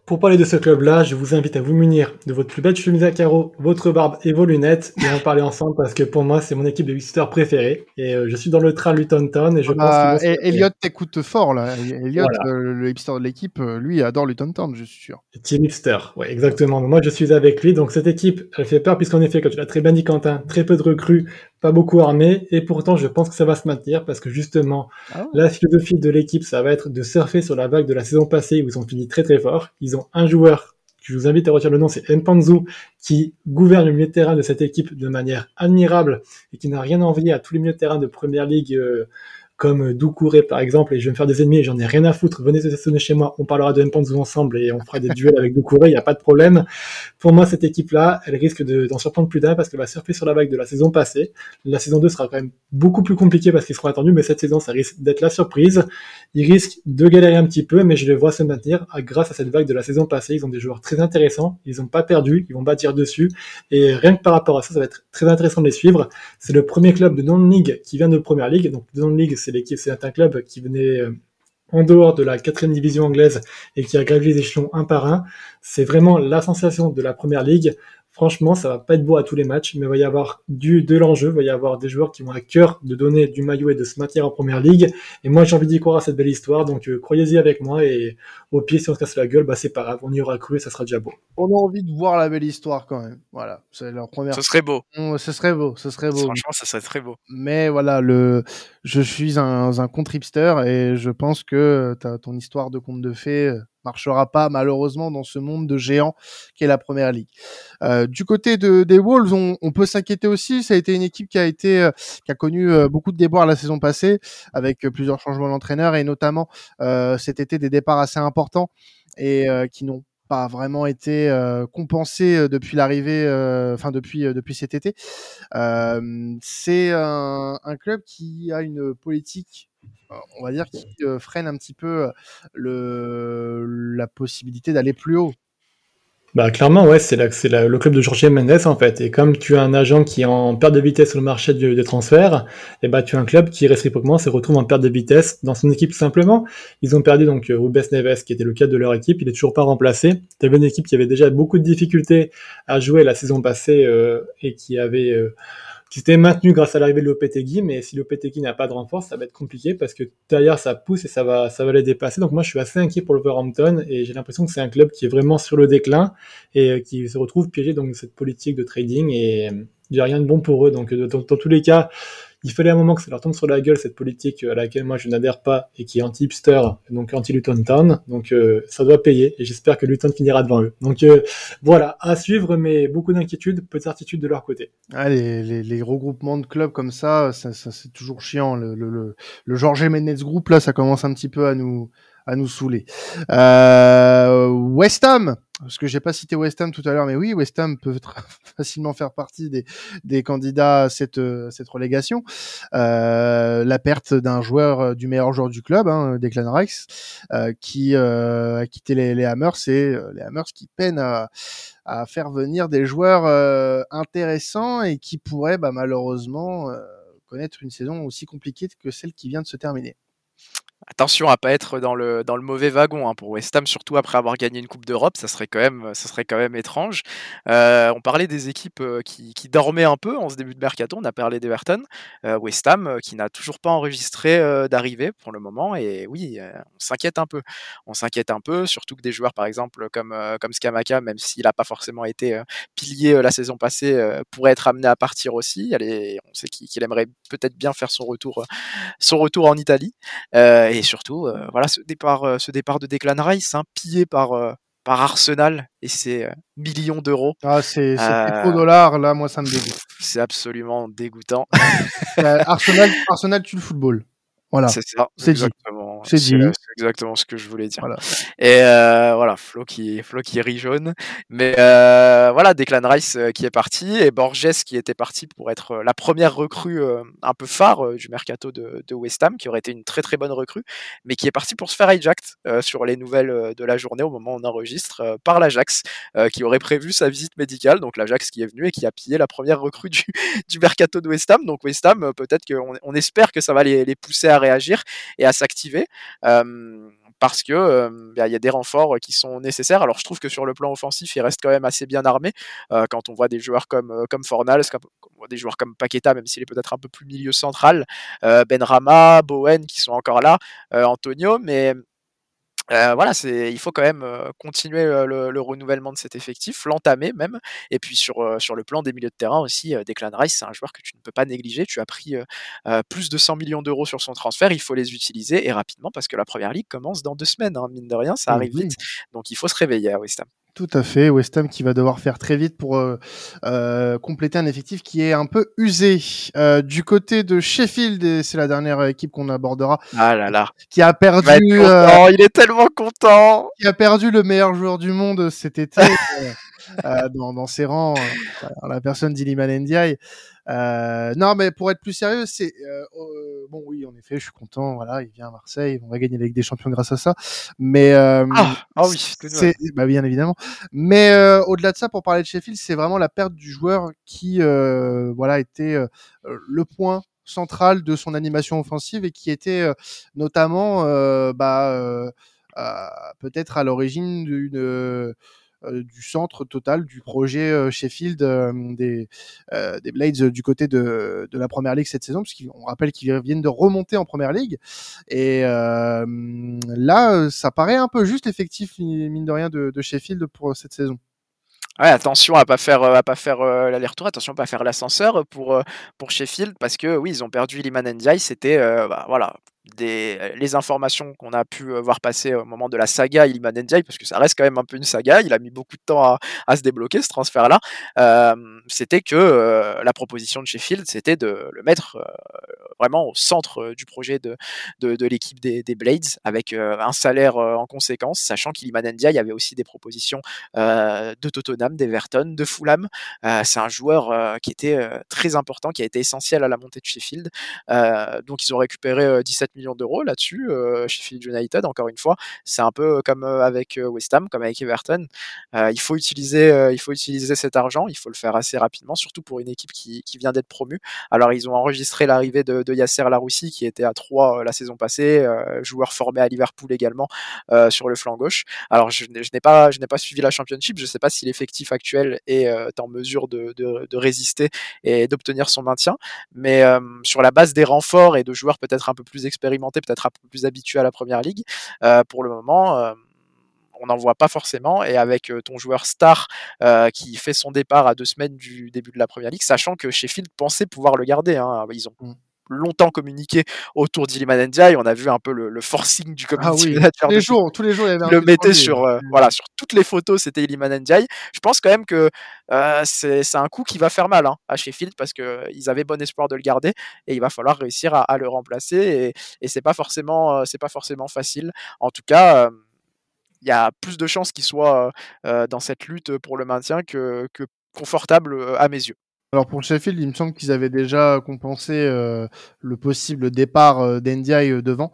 [SPEAKER 2] pour parler de ce club-là, je vous invite à vous munir de votre plus belle chemise à carreaux, votre barbe et vos lunettes et en parler ensemble parce que pour moi, c'est mon équipe de visiteurs préférée et euh, je suis dans le train Luton Town et je pense
[SPEAKER 1] Ah,
[SPEAKER 2] que
[SPEAKER 1] Elliot t'écoute fort là. Elliot, euh, le hipster de l'équipe, euh, lui adore Luton Town, je suis sûr.
[SPEAKER 2] Team Hipster, ouais, exactement. Moi, je suis avec lui. Donc, cette équipe, elle fait peur puisqu'en effet, comme tu l'as très bien dit, Quentin, très peu de recrues, pas beaucoup armés. Et pourtant, je pense que ça va se maintenir parce que justement,
[SPEAKER 1] Ah
[SPEAKER 2] la philosophie de l'équipe, ça va être de surfer sur la vague de la saison passée où ils ont fini très très fort. Ils ont un joueur, je vous invite à retenir le nom, c'est Mpanzu, qui gouverne le milieu de terrain de cette équipe de manière admirable et qui n'a rien envié à tous les milieux de terrain de première ligue, euh, comme Doucouré par exemple, et je vais me faire des ennemis et j'en ai rien à foutre. Venez sonner chez moi, on parlera de Mpanzu ensemble et on fera des duels avec Doucouré, il n'y a pas de problème. Pour moi, cette équipe-là, elle risque de- d'en surprendre plus d'un parce qu'elle va surfer sur la vague de la saison passée. La saison 2 sera quand même beaucoup plus compliquée parce qu'ils seront attendus, mais cette saison, ça risque d'être la surprise. Ils risquent de galérer un petit peu, mais je les vois se maintenir grâce à cette vague de la saison passée. Ils ont des joueurs très intéressants, ils n'ont pas perdu, ils vont bâtir dessus. Et rien que par rapport à ça, ça va être très intéressant de les suivre. C'est le premier club de non-league qui vient de Première Ligue. Donc, non-league, c'est l'équipe, c'est un club qui venait euh, en dehors de la quatrième division anglaise et qui a gravi les échelons un par un. C'est vraiment la sensation de la Première Ligue. Franchement, ça va pas être beau à tous les matchs, mais il va y avoir du, de l'enjeu, il va y avoir des joueurs qui vont à cœur de donner du maillot et de se maintenir en première ligue. Et moi, j'ai envie d'y croire à cette belle histoire, donc euh, croyez-y avec moi. Et au pire, si on se casse la gueule, bah c'est pas grave, on y aura cru et ça sera déjà beau.
[SPEAKER 1] On a envie de voir la belle histoire quand même. Voilà, c'est leur première.
[SPEAKER 3] Ce serait beau.
[SPEAKER 1] Ce serait beau, ce serait beau.
[SPEAKER 3] Franchement, ça serait très beau.
[SPEAKER 1] Mais voilà, le, je suis un, un contre hipster et je pense que ta, ton histoire de conte de fées euh, marchera pas malheureusement dans ce monde de géants qu'est la première ligue. Euh, du côté de, des Wolves, on, on peut s'inquiéter aussi. Ça a été une équipe qui a été, euh, qui a connu euh, beaucoup de déboires la saison passée avec euh, plusieurs changements d'entraîneur et notamment euh, cet été des départs assez importants et euh, qui n'ont pas vraiment été euh, compensés depuis l'arrivée, euh, enfin depuis euh, depuis cet été. C'est un, club qui a une politique, on va dire, qui euh, freine un petit peu la possibilité d'aller plus haut.
[SPEAKER 2] Bah clairement ouais c'est le club de Jorge Mendes en fait. Et comme tu as un agent qui est en perte de vitesse sur le marché des transferts et bah tu as un club qui réciproquement se retrouve en perte de vitesse dans son équipe simplement. Ils ont perdu donc euh, Rubens Neves qui était le cadre de leur équipe. Il est toujours pas remplacé. Tu avais une équipe qui avait déjà beaucoup de difficultés à jouer la saison passée euh, et qui avait qui s'était maintenu grâce à l'arrivée de Lopetegui, mais si Lopetegui n'a pas de renfort, ça va être compliqué parce que derrière ça pousse et ça va, ça va les dépasser. Donc moi je suis assez inquiet pour Wolverhampton et j'ai l'impression que c'est un club qui est vraiment sur le déclin et euh, qui se retrouve piégé dans cette politique de trading et euh, il n'y a rien de bon pour eux. Donc euh, dans tous les cas, il fallait un moment que ça leur tombe sur la gueule cette politique à laquelle moi je n'adhère pas et qui est anti-hipster, donc anti-Luton Town. Donc euh, ça doit payer et j'espère que Luton finira devant eux. Donc euh, voilà, à suivre, mais beaucoup d'inquiétudes, peu de certitudes de leur côté.
[SPEAKER 1] Ah, les, les, les regroupements de clubs comme ça, ça, ça c'est toujours chiant. Le, le, le, le Jorge Mendes Group, là, ça commence un petit peu à nous, à nous saouler. Euh, West Ham, parce que j'ai pas cité West Ham tout à l'heure, mais oui, West Ham peut facilement faire partie des, des candidats à cette, euh, cette relégation. Euh, la perte d'un joueur, euh, du meilleur joueur du club, hein, Declan Rice, euh, qui euh, a quitté les, les Hammers, et euh, les Hammers qui peinent à, à faire venir des joueurs intéressants et qui pourraient bah, malheureusement connaître une saison aussi compliquée que celle qui vient de se terminer.
[SPEAKER 3] Attention à pas être dans le, dans le mauvais wagon hein, pour West Ham, surtout après avoir gagné une Coupe d'Europe, ça serait quand même, ça serait quand même étrange. Euh, on parlait des équipes euh, qui, qui dormaient un peu en ce début de mercato, on a parlé d'Everton, euh, West Ham qui n'a toujours pas enregistré d'arrivée pour le moment, et oui, on s'inquiète un peu. On s'inquiète un peu, surtout que des joueurs par exemple comme, comme Skamaka, même s'il n'a pas forcément été pilier la saison passée, pourrait être amené à partir aussi. On sait qu'il aimerait peut-être bien faire son retour, son retour en Italie. Et surtout, euh, voilà, ce départ, euh, ce départ de Declan Rice, hein, pillé par, euh, par Arsenal et ses millions d'euros.
[SPEAKER 1] Ah, c'est
[SPEAKER 3] Euh,
[SPEAKER 1] pétrodollars, là, moi, ça me dégoûte.
[SPEAKER 3] C'est absolument dégoûtant.
[SPEAKER 1] Euh, Arsenal, Arsenal tue le football. Voilà.
[SPEAKER 3] C'est ça.
[SPEAKER 1] c'est dit. C'est dit.
[SPEAKER 3] Exactement ce que je voulais dire.
[SPEAKER 1] Voilà.
[SPEAKER 3] Et euh, voilà, Flo qui, Flo qui rit jaune. Mais euh, voilà, Declan Rice euh, qui est parti et Borges qui était parti pour être euh, la première recrue euh, un peu phare du mercato de, de West Ham, qui aurait été une très très bonne recrue, mais qui est parti pour se faire hijacked euh, sur les nouvelles de la journée au moment où on enregistre par l'Ajax, euh, qui aurait prévu sa visite médicale. Donc l'Ajax qui est venu et qui a pillé la première recrue du, du mercato de West Ham. Donc West Ham, peut-être qu'on on espère que ça va les, les pousser à réagir et à s'activer. Euh, parce que bah, il y a des renforts qui sont nécessaires. Alors je trouve que sur le plan offensif, il reste quand même assez bien armé quand on voit des joueurs comme comme Fornals, des joueurs comme Paqueta, même s'il est peut-être un peu plus milieu central, Benrama, Bowen qui sont encore là, Antonio, mais euh, voilà, c'est, il faut quand même euh, continuer euh, le, renouvellement de cet effectif, l'entamer même. Et puis sur, sur le plan des milieux de terrain aussi, Declan Rice, c'est un joueur que tu ne peux pas négliger. Tu as pris plus de 100 millions d'euros sur son transfert, il faut les utiliser et rapidement parce que la première ligue commence dans deux semaines, hein, mine de rien, ça arrive vite. Donc il faut se réveiller à West Ham.
[SPEAKER 1] Tout à fait, West Ham qui va devoir faire très vite pour euh, euh, compléter un effectif qui est un peu usé. Euh, du côté de Sheffield, c'est la dernière équipe qu'on abordera.
[SPEAKER 3] Ah là là.
[SPEAKER 1] Qui a perdu.
[SPEAKER 3] il est tellement content.
[SPEAKER 1] Qui a perdu le meilleur joueur du monde cet été. dans, dans, ses rangs, la personne d'Iliman Ndiaye. Euh, non, mais pour être plus sérieux, c'est euh, euh, bon, oui, en effet, je suis content. Voilà, il vient à Marseille, on va gagner la Ligue des Champions grâce à ça. Mais
[SPEAKER 3] ah, ah, oui,
[SPEAKER 1] c'est bah, bien évidemment. Mais au-delà de ça, pour parler de Sheffield, c'est vraiment la perte du joueur qui, voilà, était le point central de son animation offensive et qui était notamment, bah, peut-être à l'origine d'une euh, du centre total du projet euh, Sheffield euh, des, des Blades du côté de, la Première Ligue cette saison, puisqu'on rappelle qu'ils viennent de remonter en Première Ligue. Et là, ça paraît un peu juste l'effectif, mine de rien, de, Sheffield pour cette saison.
[SPEAKER 3] Ouais, attention à pas faire à pas faire l'aller-retour, attention à pas faire l'ascenseur pour pour Sheffield parce que oui ils ont perdu Liman Ndiaye, c'était bah, voilà euh, les informations qu'on a pu euh, voir passer au moment de la saga Ilman Ndiaye, parce que ça reste quand même un peu une saga, il a mis beaucoup de temps à, se débloquer ce transfert-là, euh, c'était que la proposition de Sheffield, c'était de le mettre vraiment au centre du projet de, de, l'équipe des, Blades, avec un salaire en conséquence, sachant qu'Iliman Ndiaye avait aussi des propositions de Tottenham, d'Everton, de Fulham. C'est un joueur qui était très important, qui a été essentiel à la montée de Sheffield. donc ils ont récupéré 17 millions d'euros là-dessus euh, chez Philly United. Encore une fois, c'est un peu comme euh, avec euh, West Ham, comme avec Everton. il faut utiliser, il faut utiliser cet argent. Il faut le faire assez rapidement, surtout pour une équipe qui, vient d'être promue. Alors ils ont enregistré l'arrivée de, Yasser Laroussi qui était à 3 la saison passée, joueur formé à Liverpool également sur le flanc gauche. Alors je, n'ai pas, je n'ai pas suivi la Championship. Je ne sais pas si l'effectif actuel est en mesure de, de résister et d'obtenir son maintien, mais sur la base des renforts et de joueurs peut-être un peu plus expérimentés expérimenté, peut-être un peu plus habitué à la première ligue. Euh, pour le moment, euh, on n'en voit pas forcément. Et avec euh, ton joueur star qui fait son départ à deux semaines du début de la première ligue, sachant que Sheffield pensait pouvoir le garder. Hein. Ils ont mmh longtemps communiqué autour d'Iliman Ndiaye. On a vu un peu le, forcing du community
[SPEAKER 1] ah Tous les jours, tous les jours, il y avait
[SPEAKER 3] un le mettait sur, euh, voilà, sur toutes les photos, c'était Iliman Ndiaye. Je pense quand même que euh, c'est un coup qui va faire mal hein, à Sheffield parce qu'ils avaient bon espoir de le garder et il va falloir réussir à, le remplacer et, et c'est pas forcément, euh, c'est pas forcément facile. En tout cas. il y a plus de chances qu'il soit dans cette lutte pour le maintien que, que confortable à mes yeux.
[SPEAKER 1] Alors pour Sheffield, il me semble qu'ils avaient déjà compensé euh, le possible départ euh, euh, devant.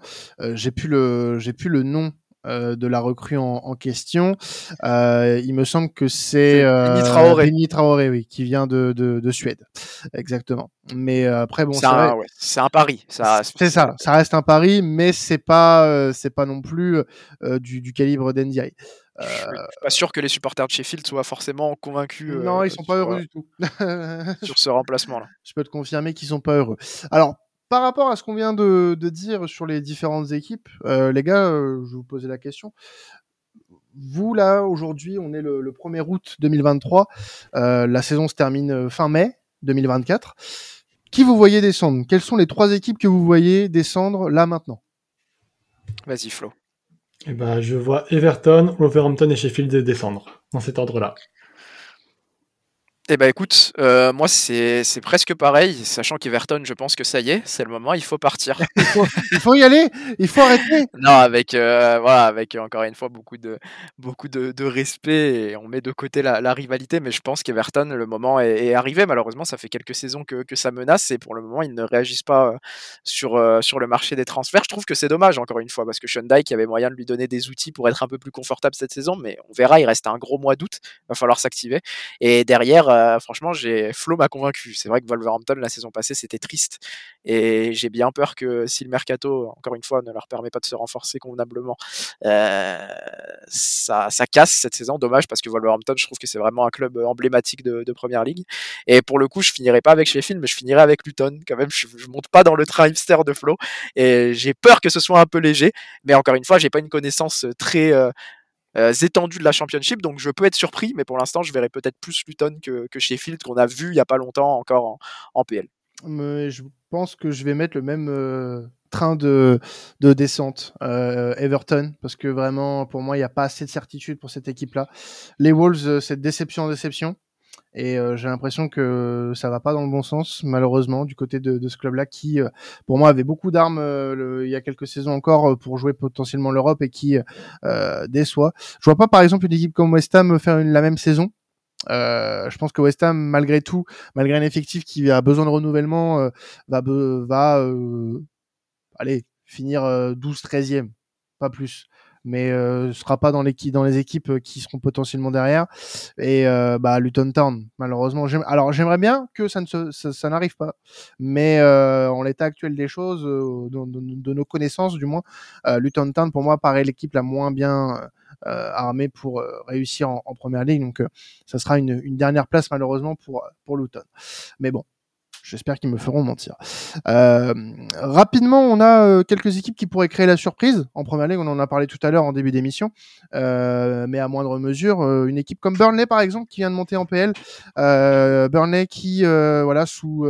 [SPEAKER 1] j'ai plus le j'ai plus le nom de la recrue en, question. il me semble que c'est
[SPEAKER 3] euh, Traoré.
[SPEAKER 1] Traoré, oui, qui vient de, de, Suède, exactement. Mais après bon, c'est
[SPEAKER 3] un, un, pari. Ça,
[SPEAKER 1] c'est ça, ça reste un pari, mais c'est pas c'est pas non plus du, du, calibre d'Endiaye.
[SPEAKER 3] Je suis pas sûr que les supporters de Sheffield soient forcément convaincus.
[SPEAKER 1] Non, ils sont pas heureux du tout.
[SPEAKER 3] sur ce remplacement-là.
[SPEAKER 1] Je peux te confirmer qu'ils sont pas heureux. Alors, par rapport à ce qu'on vient de, dire sur les différentes équipes, les gars, je vais vous poser la question. Vous, là, aujourd'hui, on est le, 1er août 2023. la saison se termine fin mai 2024. Qui vous voyez descendre? Quelles sont les trois équipes que vous voyez descendre là maintenant?
[SPEAKER 3] Vas-y, Flo.
[SPEAKER 2] Eh ben, je vois Everton, Wolverhampton et Sheffield descendre, dans cet ordre-là.
[SPEAKER 3] Eh ben écoute, euh, moi c'est presque pareil, sachant qu'Everton, je pense que ça y est, c'est le moment, il faut partir.
[SPEAKER 1] il, faut, y aller, il faut arrêter.
[SPEAKER 3] Non, avec euh, voilà, avec encore une fois beaucoup de beaucoup de, respect et on met de côté la, rivalité, mais je pense qu'Everton, le moment est, arrivé. Malheureusement, ça fait quelques saisons que, ça menace et pour le moment, ils ne réagissent pas euh, sur sur le marché des transferts. Je trouve que c'est dommage encore une fois parce que Sean Dyke avait moyen de lui donner des outils pour être un peu plus confortable cette saison, mais on verra, il reste un gros mois d'août, va falloir s'activer et derrière euh, franchement, Flo m'a convaincu. C'est vrai que Wolverhampton la saison passée c'était triste et j'ai bien peur que si le mercato, encore une fois, ne leur permet pas de se renforcer convenablement, euh, ça, ça casse cette saison. Dommage parce que Wolverhampton, je trouve que c'est vraiment un club emblématique de, première ligue. Et pour le coup, je finirai pas avec Sheffield, mais je finirai avec Luton. Quand même, je, je monte pas dans le train hipster de Flo et j'ai peur que ce soit un peu léger. Mais encore une fois, j'ai pas une connaissance très euh, euh, étendues de la Championship, donc je peux être surpris, mais pour l'instant, je verrai peut-être plus Luton que, que Sheffield, qu'on a vu il n'y a pas longtemps encore en, en, PL.
[SPEAKER 1] Mais je pense que je vais mettre le même euh, train de, de descente, euh, Everton, parce que vraiment, pour moi, il n'y a pas assez de certitude pour cette équipe-là. Les Wolves, c'est déception en déception. Et euh, j'ai l'impression que ça va pas dans le bon sens, malheureusement, du côté de, ce club-là, qui, euh, pour moi, avait beaucoup d'armes euh, il y a quelques saisons encore pour jouer potentiellement l'Europe et qui déçoit. Je vois pas, par exemple, une équipe comme West Ham faire la même saison. Je pense que West Ham, malgré tout, malgré un effectif qui a besoin de renouvellement, va, finir 12-13e, pas plus mais euh, ce sera pas dans, dans les équipes euh, qui seront potentiellement derrière. Et euh, bah, Luton Town, malheureusement. Alors j'aimerais bien que ça, ne se, ça, n'arrive pas, mais euh, en l'état actuel des choses, euh, de, nos connaissances du moins, euh, Luton Town pour moi paraît l'équipe la moins bien armée pour réussir en, première ligne. Donc ça sera une, une, dernière place malheureusement pour, pour Luton. Mais bon, J'espère qu'ils me feront mentir. Euh, rapidement, on a euh, quelques équipes qui pourraient créer la surprise. En première ligue, on en a parlé tout à l'heure en début d'émission, euh, mais à moindre mesure, euh, une équipe comme Burnley, par exemple, qui vient de monter en PL. Euh, Burnley qui, voilà, sous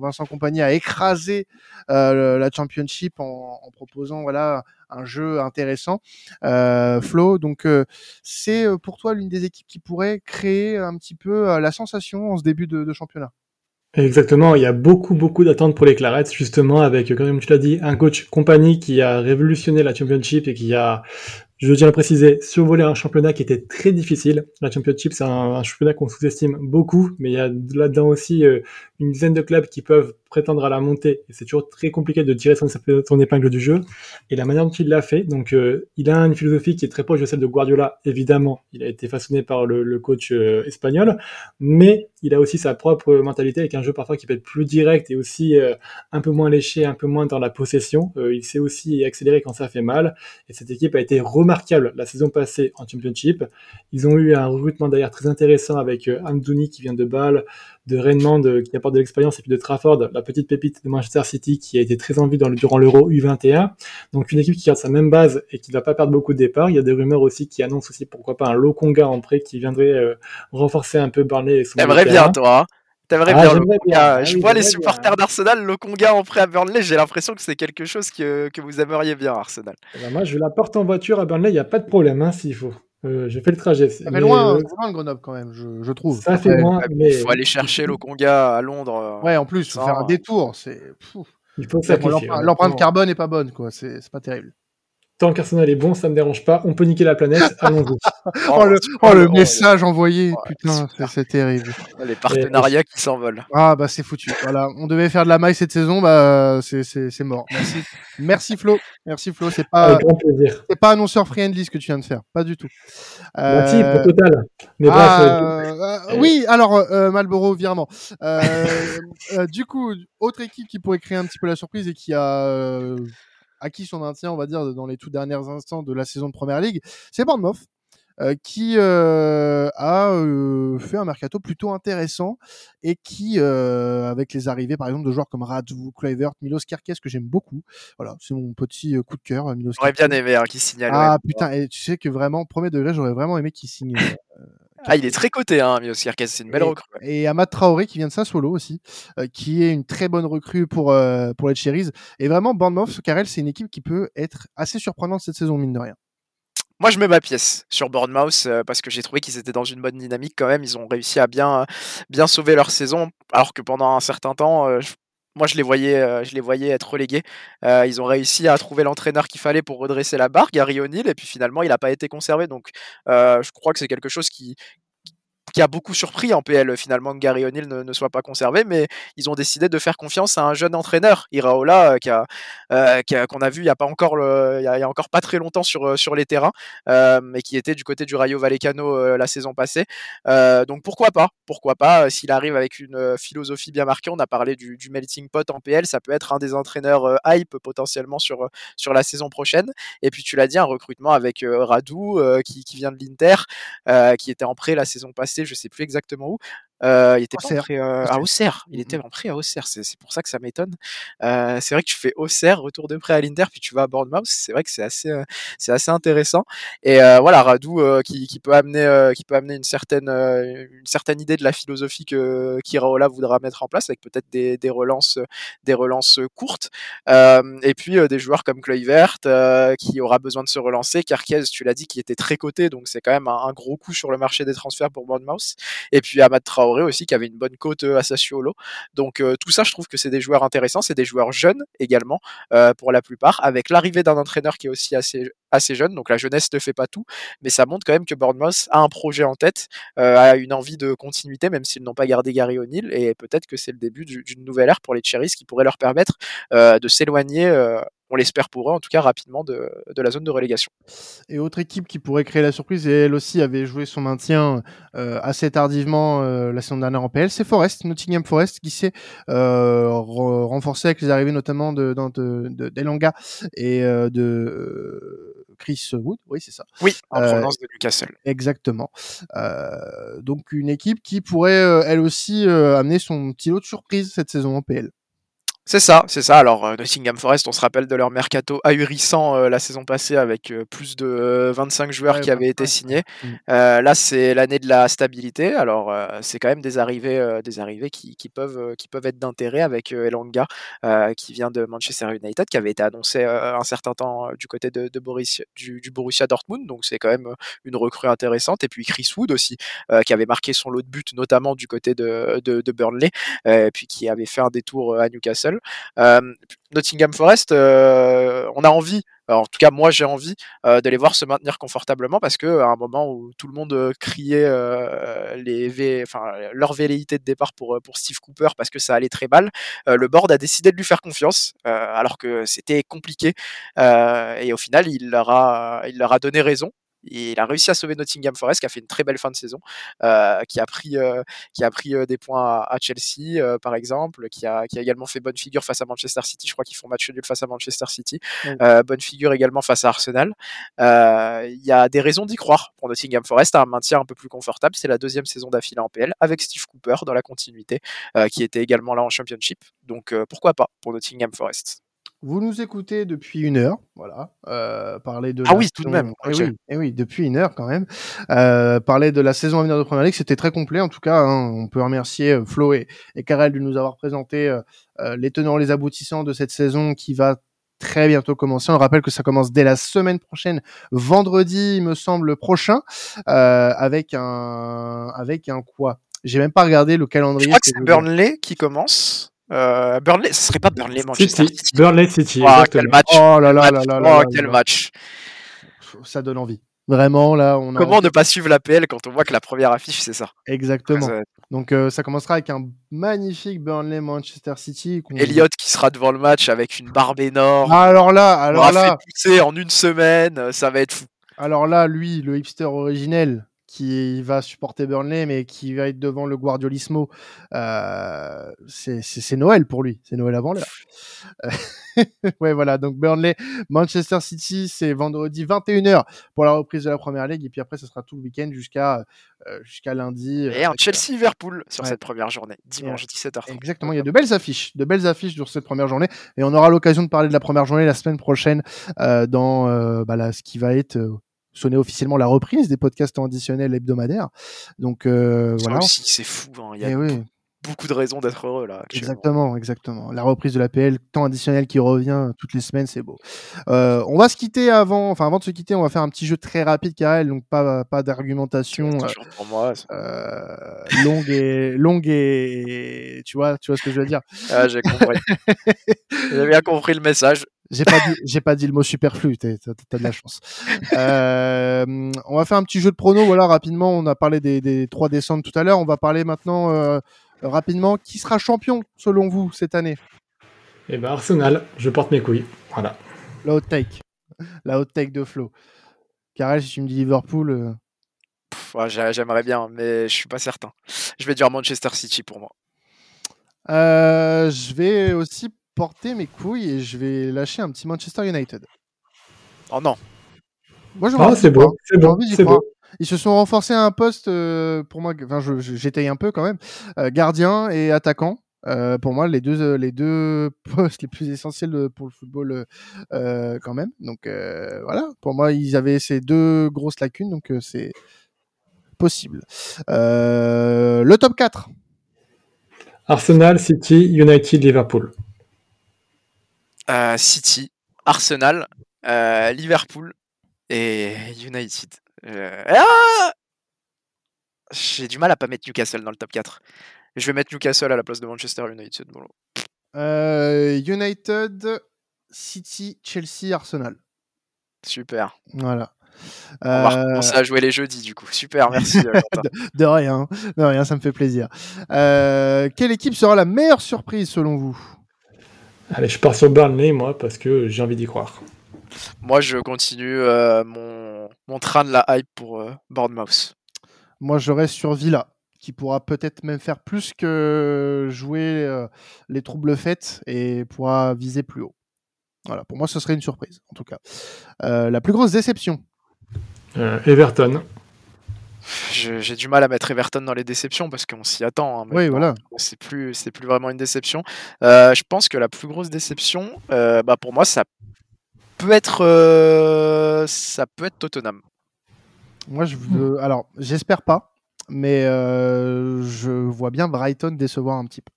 [SPEAKER 1] Vincent Compagnie, a écrasé la Championship en, en, proposant, voilà, un jeu intéressant. Flo, donc c'est pour toi l'une des équipes qui pourrait créer un petit peu la sensation en ce début de, de championnat?
[SPEAKER 2] Exactement, il y a beaucoup beaucoup d'attentes pour les Clarets, justement avec, comme tu l'as dit, un coach compagnie qui a révolutionné la Championship et qui a je tiens à préciser, survoler un championnat qui était très difficile. La Championship, c'est un, un, championnat qu'on sous-estime beaucoup, mais il y a là-dedans aussi euh, une dizaine de clubs qui peuvent prétendre à la montée. Et c'est toujours très compliqué de tirer son, épingle du jeu. Et la manière dont il l'a fait, donc euh, il a une philosophie qui est très proche de celle de Guardiola, évidemment. Il a été façonné par le, coach euh, espagnol, mais il a aussi sa propre mentalité avec un jeu parfois qui peut être plus direct et aussi euh, un peu moins léché, un peu moins dans la possession. il sait aussi accélérer quand ça fait mal. Et cette équipe a été remarquable la saison passée en Championship. Ils ont eu un recrutement d'ailleurs très intéressant avec Amdouni qui vient de Bâle, de Raymond qui apporte de l'expérience et puis de Trafford, la petite pépite de Manchester City qui a été très en vue dans le, durant l'Euro U21. Donc une équipe qui garde sa même base et qui ne va pas perdre beaucoup de départ. Il y a des rumeurs aussi qui annoncent aussi pourquoi pas un Lokonga en prêt qui viendrait euh, renforcer un peu Burnley.
[SPEAKER 3] T'aimerais bien toi hein T'aimerais ah, bien Conga. Je oui, vois les supporters d'Arsenal, le Conga en prêt à Burnley. J'ai l'impression que c'est quelque chose que, que, vous aimeriez bien, Arsenal.
[SPEAKER 2] Eh ben moi, je la porte en voiture à Burnley, il n'y a pas de problème, hein, s'il faut. Euh, j'ai fait le trajet.
[SPEAKER 1] Ça fait loin, euh... loin Grenoble quand même, je, je trouve.
[SPEAKER 2] Ça fait loin,
[SPEAKER 3] mais il faut aller chercher le Conga à Londres.
[SPEAKER 1] Ouais, en plus, il faut faire un détour. C'est.
[SPEAKER 2] Il faut.
[SPEAKER 1] L'empreinte carbone n'est pas bonne, quoi. C'est pas terrible
[SPEAKER 2] tant qu'Arsenal est bon, ça me dérange pas. On peut niquer la planète, allons-y.
[SPEAKER 1] oh, le, oh, le message envoyé, oh, putain, c'est terrible.
[SPEAKER 3] Les partenariats qui s'envolent.
[SPEAKER 1] Ah bah c'est foutu. Voilà, on devait faire de la maille cette saison, bah c'est mort. Merci, merci Flo, merci Flo. C'est pas, c'est pas annonceur friendly ce que tu viens de faire, pas du tout.
[SPEAKER 2] Euh... Merci pour total.
[SPEAKER 1] Mais ah, bref, euh, oui, alors euh, Malboro virement. Euh, euh, du coup, autre équipe qui pourrait créer un petit peu la surprise et qui a acquis son maintien, on va dire, dans les tout derniers instants de la saison de Première Ligue, c'est Bournemouth. Euh, qui euh, a euh, fait un mercato plutôt intéressant et qui, euh, avec les arrivées par exemple de joueurs comme Radou, Kluivert, Milos Kerkes que j'aime beaucoup, voilà, c'est mon petit coup de cœur. Milos
[SPEAKER 3] J'aurais bien aimé hein, qu'il signe.
[SPEAKER 1] Ah putain, et tu sais que vraiment premier degré, j'aurais vraiment aimé qu'il signe.
[SPEAKER 3] Ah, il est très coté, hein, Kerkes, c'est une belle
[SPEAKER 1] et,
[SPEAKER 3] recrue.
[SPEAKER 1] Et Amad Traoré qui vient de Sassuolo aussi, euh, qui est une très bonne recrue pour, euh, pour les Cherries. Et vraiment, Bournemouth, Carrel, c'est une équipe qui peut être assez surprenante cette saison, mine de rien.
[SPEAKER 3] Moi, je mets ma pièce sur Bournemouth euh, parce que j'ai trouvé qu'ils étaient dans une bonne dynamique quand même. Ils ont réussi à bien, bien sauver leur saison, alors que pendant un certain temps, je, moi, je les voyais, euh, je les voyais être relégués. ils ont réussi à trouver l'entraîneur qu'il fallait pour redresser la barre, Gary O'Neill, et puis finalement, il n'a pas été conservé. Donc, je crois que c'est quelque chose qui, qui a beaucoup surpris en PL finalement que Gary O'Neill ne, soit pas conservé, mais ils ont décidé de faire confiance à un jeune entraîneur, Iraola, qui a, qu'on a vu il y a pas encore il y a, encore pas très longtemps sur sur les terrains, mais qui était du côté du Rayo Vallecano la saison passée. donc pourquoi pas, pourquoi pas s'il arrive avec une philosophie bien marquée. On a parlé du, du melting pot en PL, ça peut être un des entraîneurs hype potentiellement sur sur la saison prochaine. Et puis tu l'as dit, un recrutement avec Radou qui, qui vient de l'Inter, qui était en prêt la saison passée, je sais plus exactement où. Euh, il était pas prêt euh, à Auxerre. Il était en prêt à Auxerre. C'est pour ça que ça m'étonne. Euh, c'est vrai que tu fais Auxerre, retour de prêt à l'Inter, puis tu vas à Bournemouth. C'est vrai que c'est assez, c'est assez intéressant. Et voilà, Radou qui, qui, peut amener, qui peut amener une certaine, une certaine idée de la philosophie que qu'Iraola voudra mettre en place, avec peut-être des, des, relances, des relances courtes. et puis des joueurs comme Kluivert qui aura besoin de se relancer. Carquez, tu l'as dit, qui était très coté, donc c'est quand même un, un, gros coup sur le marché des transferts pour Bournemouth. Et puis Ahmad Traoré aussi qui avait une bonne cote à Sassuolo. Donc tout ça, je trouve que c'est des joueurs intéressants, c'est des joueurs jeunes également pour la plupart, avec l'arrivée d'un entraîneur qui est aussi assez assez jeune, donc la jeunesse ne fait pas tout, mais ça montre quand même que Bournemouth a un projet en tête, a une envie de continuité, même s'ils n'ont pas gardé Gary O'Neill, et peut-être que c'est le début d'une nouvelle ère pour les Cherries qui pourrait leur permettre de s'éloigner on l'espère pour eux, en tout cas rapidement, de, de, la zone de relégation.
[SPEAKER 1] Et autre équipe qui pourrait créer la surprise, et elle aussi avait joué son maintien euh, assez tardivement euh, la saison dernière en PL, c'est Forest, Nottingham Forest, qui s'est euh, renforcé avec les arrivées notamment de, de, d'Elanga et euh, de Chris Wood, oui c'est ça.
[SPEAKER 3] Oui, en provenance de Newcastle.
[SPEAKER 1] Exactement. donc une équipe qui pourrait elle aussi amener son petit lot de surprise cette saison en PL.
[SPEAKER 3] C'est ça, c'est ça. Alors, euh, Nottingham Forest, on se rappelle de leur mercato ahurissant euh, la saison passée avec euh, plus de 25 joueurs
[SPEAKER 1] Ouais,
[SPEAKER 3] qui avaient été
[SPEAKER 1] 25,
[SPEAKER 3] signés.
[SPEAKER 1] Mm.
[SPEAKER 3] Euh, là, c'est l'année de la stabilité. Alors, euh, c'est quand même des arrivées, euh, des arrivées qui, qui peuvent, euh, qui peuvent être d'intérêt avec euh, Elanga, euh, qui vient de Manchester United, qui avait été annoncé euh, un certain temps euh, du côté de, de Borussia, du, du Borussia Dortmund. Donc, c'est quand même euh, une recrue intéressante. Et puis Chris Wood aussi, euh, qui avait marqué son lot de buts, notamment du côté de, de, de Burnley, euh, et puis qui avait fait un détour euh, à Newcastle. Euh, Nottingham Forest, euh, on a envie, alors, en tout cas moi j'ai envie euh, de les voir se maintenir confortablement parce que à un moment où tout le monde euh, criait euh, leur velléité de départ pour, euh, Steve Cooper parce que ça allait très mal, euh, le board a décidé de lui faire confiance euh, alors que c'était compliqué euh, et au final il leur a donné raison. Et il a réussi à sauver Nottingham Forest, qui a fait une très belle fin de saison, euh, qui a pris, euh, qui a pris euh, des points à, à Chelsea, par exemple, qui a, qui a également fait bonne figure face à Manchester City. Je crois qu'ils font match nul face à Manchester City. Bonne figure également face à Arsenal. Il y a des raisons d'y croire pour Nottingham Forest, à un maintien un peu plus confortable. C'est la deuxième saison d'affilée en PL, avec Steve Cooper dans la continuité, qui était également là en Championship. Donc pourquoi pas pour Nottingham Forest.
[SPEAKER 1] Vous nous écoutez depuis une heure, voilà, euh, parler de
[SPEAKER 3] Ah
[SPEAKER 1] la
[SPEAKER 3] oui, tout de même,
[SPEAKER 1] Eh
[SPEAKER 3] ok.
[SPEAKER 1] oui, eh oui, depuis une heure quand même. Euh, parler de la saison à venir de Première Ligue, c'était très complet en tout cas. hein. On peut remercier euh, Flo et, et Karel de nous avoir présenté euh, euh, les tenants, les aboutissants de cette saison qui va très bientôt commencer. On rappelle que ça commence dès la semaine prochaine, vendredi, il me semble prochain, euh, avec un, avec un quoi? J'ai même pas regardé le calendrier.
[SPEAKER 3] Je crois que
[SPEAKER 1] ce
[SPEAKER 3] c'est. Burnley qui commence. Euh, Burnley, ce serait pas Burnley Manchester
[SPEAKER 2] City,
[SPEAKER 3] City.
[SPEAKER 2] Burnley City, exactement.
[SPEAKER 3] quel match.
[SPEAKER 1] Oh là là
[SPEAKER 3] Quel
[SPEAKER 1] là
[SPEAKER 3] match.
[SPEAKER 1] là là
[SPEAKER 3] Oh,
[SPEAKER 1] là
[SPEAKER 3] quel
[SPEAKER 1] là.
[SPEAKER 3] match.
[SPEAKER 1] Ça donne envie. Vraiment là, on a
[SPEAKER 3] Comment
[SPEAKER 1] envie.
[SPEAKER 3] ne pas suivre l'APL quand on voit que la première affiche, c'est ça
[SPEAKER 1] Exactement. Donc euh, ça commencera avec un magnifique Burnley Manchester City. qu'on-
[SPEAKER 3] Elliott qui sera devant le match avec une barbe énorme.
[SPEAKER 1] Ah, alors là,
[SPEAKER 3] on
[SPEAKER 1] alors
[SPEAKER 3] l'aura
[SPEAKER 1] là,
[SPEAKER 3] fait pousser en une semaine, euh, ça va être fou.
[SPEAKER 1] alors là, lui, le hipster originel qui va supporter Burnley, mais qui va être devant le Guardiolismo, euh, c'est Noël pour lui. C'est Noël avant l'heure. Ouais, voilà. Donc Burnley, Manchester City, c'est vendredi 21h pour la reprise de la première ligue, et puis après, ce sera tout le week-end jusqu'à euh, jusqu'à lundi. euh,
[SPEAKER 3] Et un Chelsea-Liverpool sur
[SPEAKER 1] ouais.
[SPEAKER 3] cette première journée, dimanche 17h30.
[SPEAKER 1] Exactement, il y a de belles affiches, de belles affiches sur cette première journée, et on aura l'occasion de parler de la première journée la semaine prochaine euh, dans euh, bah, là, ce qui va être sonner officiellement la reprise des podcasts additionnels hebdomadaires. Donc euh, voilà.
[SPEAKER 3] aussi, c'est fou. hein. Il y a
[SPEAKER 1] Eh oui,
[SPEAKER 3] beaucoup de raisons d'être heureux là.
[SPEAKER 1] exactement, exactement. La reprise de l'APL, temps additionnel qui revient toutes les semaines, c'est beau. Euh, on va se quitter avant, enfin avant de se quitter, on va faire un petit jeu très rapide, Karel, donc pas pas d'argumentation. Euh, euh, longue et longue et tu vois tu vois ce que je veux dire
[SPEAKER 3] Ah, j'ai compris. J'ai bien compris le message.
[SPEAKER 1] J'ai pas dit, j'ai pas dit le mot superflu. T'as, de la chance. Euh, on va faire un petit jeu de prono. Voilà, rapidement. On a parlé des, des trois descentes tout à l'heure. On va parler maintenant euh, rapidement. Qui sera champion selon vous cette année?
[SPEAKER 2] Eh ben Arsenal. Je porte mes couilles. Voilà.
[SPEAKER 1] La hot take. La hot take de Flo. Karel, si tu me dis Liverpool. euh,
[SPEAKER 3] ouais, J'aimerais bien, mais je suis pas certain. Je vais dire Manchester City pour moi.
[SPEAKER 1] euh, je vais aussi porter mes couilles et je vais lâcher un petit Manchester United.
[SPEAKER 3] Oh non.
[SPEAKER 1] Moi,
[SPEAKER 2] Ah, c'est beau. C'est
[SPEAKER 1] d'y
[SPEAKER 2] C'est beau.
[SPEAKER 1] Ils se sont renforcés à un poste euh, pour moi. Enfin, j'étaye un peu quand même. Euh, gardien et attaquant. Euh, pour moi, les deux, les deux postes les plus essentiels pour le football, quand même. Donc euh, voilà. Pour moi, ils avaient ces deux grosses lacunes, donc euh, c'est possible. Euh, le top 4
[SPEAKER 2] Arsenal, City, United, Liverpool.
[SPEAKER 3] Euh, City, Arsenal, euh, Liverpool et United. Euh, ah J'ai du mal à pas mettre Newcastle dans le top 4. Je vais mettre Newcastle à la place de Manchester United. Bon.
[SPEAKER 1] Euh, United, City, Chelsea, Arsenal.
[SPEAKER 3] Super.
[SPEAKER 1] Voilà.
[SPEAKER 3] On va
[SPEAKER 1] Euh,
[SPEAKER 3] recommencer à jouer les jeudis du coup. Super, merci. Quentin.
[SPEAKER 1] de rien, de rien, ça me fait plaisir. Quelle équipe sera la meilleure surprise selon vous?
[SPEAKER 2] Allez, je pars sur Burnley, moi, parce que j'ai envie d'y croire.
[SPEAKER 3] Moi, je continue euh, mon, mon train de la hype pour euh, Bournemouth.
[SPEAKER 1] Moi, je reste sur Villa, qui pourra peut-être même faire plus que jouer euh, les troubles faits et pourra viser plus haut. Voilà, pour moi, ce serait une surprise, en tout cas. Euh, la plus grosse déception
[SPEAKER 2] Euh, Everton.
[SPEAKER 3] J'ai du mal à mettre Everton dans les déceptions parce qu'on s'y attend. hein,
[SPEAKER 1] Oui, voilà.
[SPEAKER 3] C'est plus, c'est plus vraiment une déception. Euh, je pense que la plus grosse déception, euh, bah pour moi, ça peut être, euh, ça peut être Tottenham.
[SPEAKER 1] Moi, je veux... Alors, j'espère pas, mais euh, je vois bien Brighton décevoir un petit peu.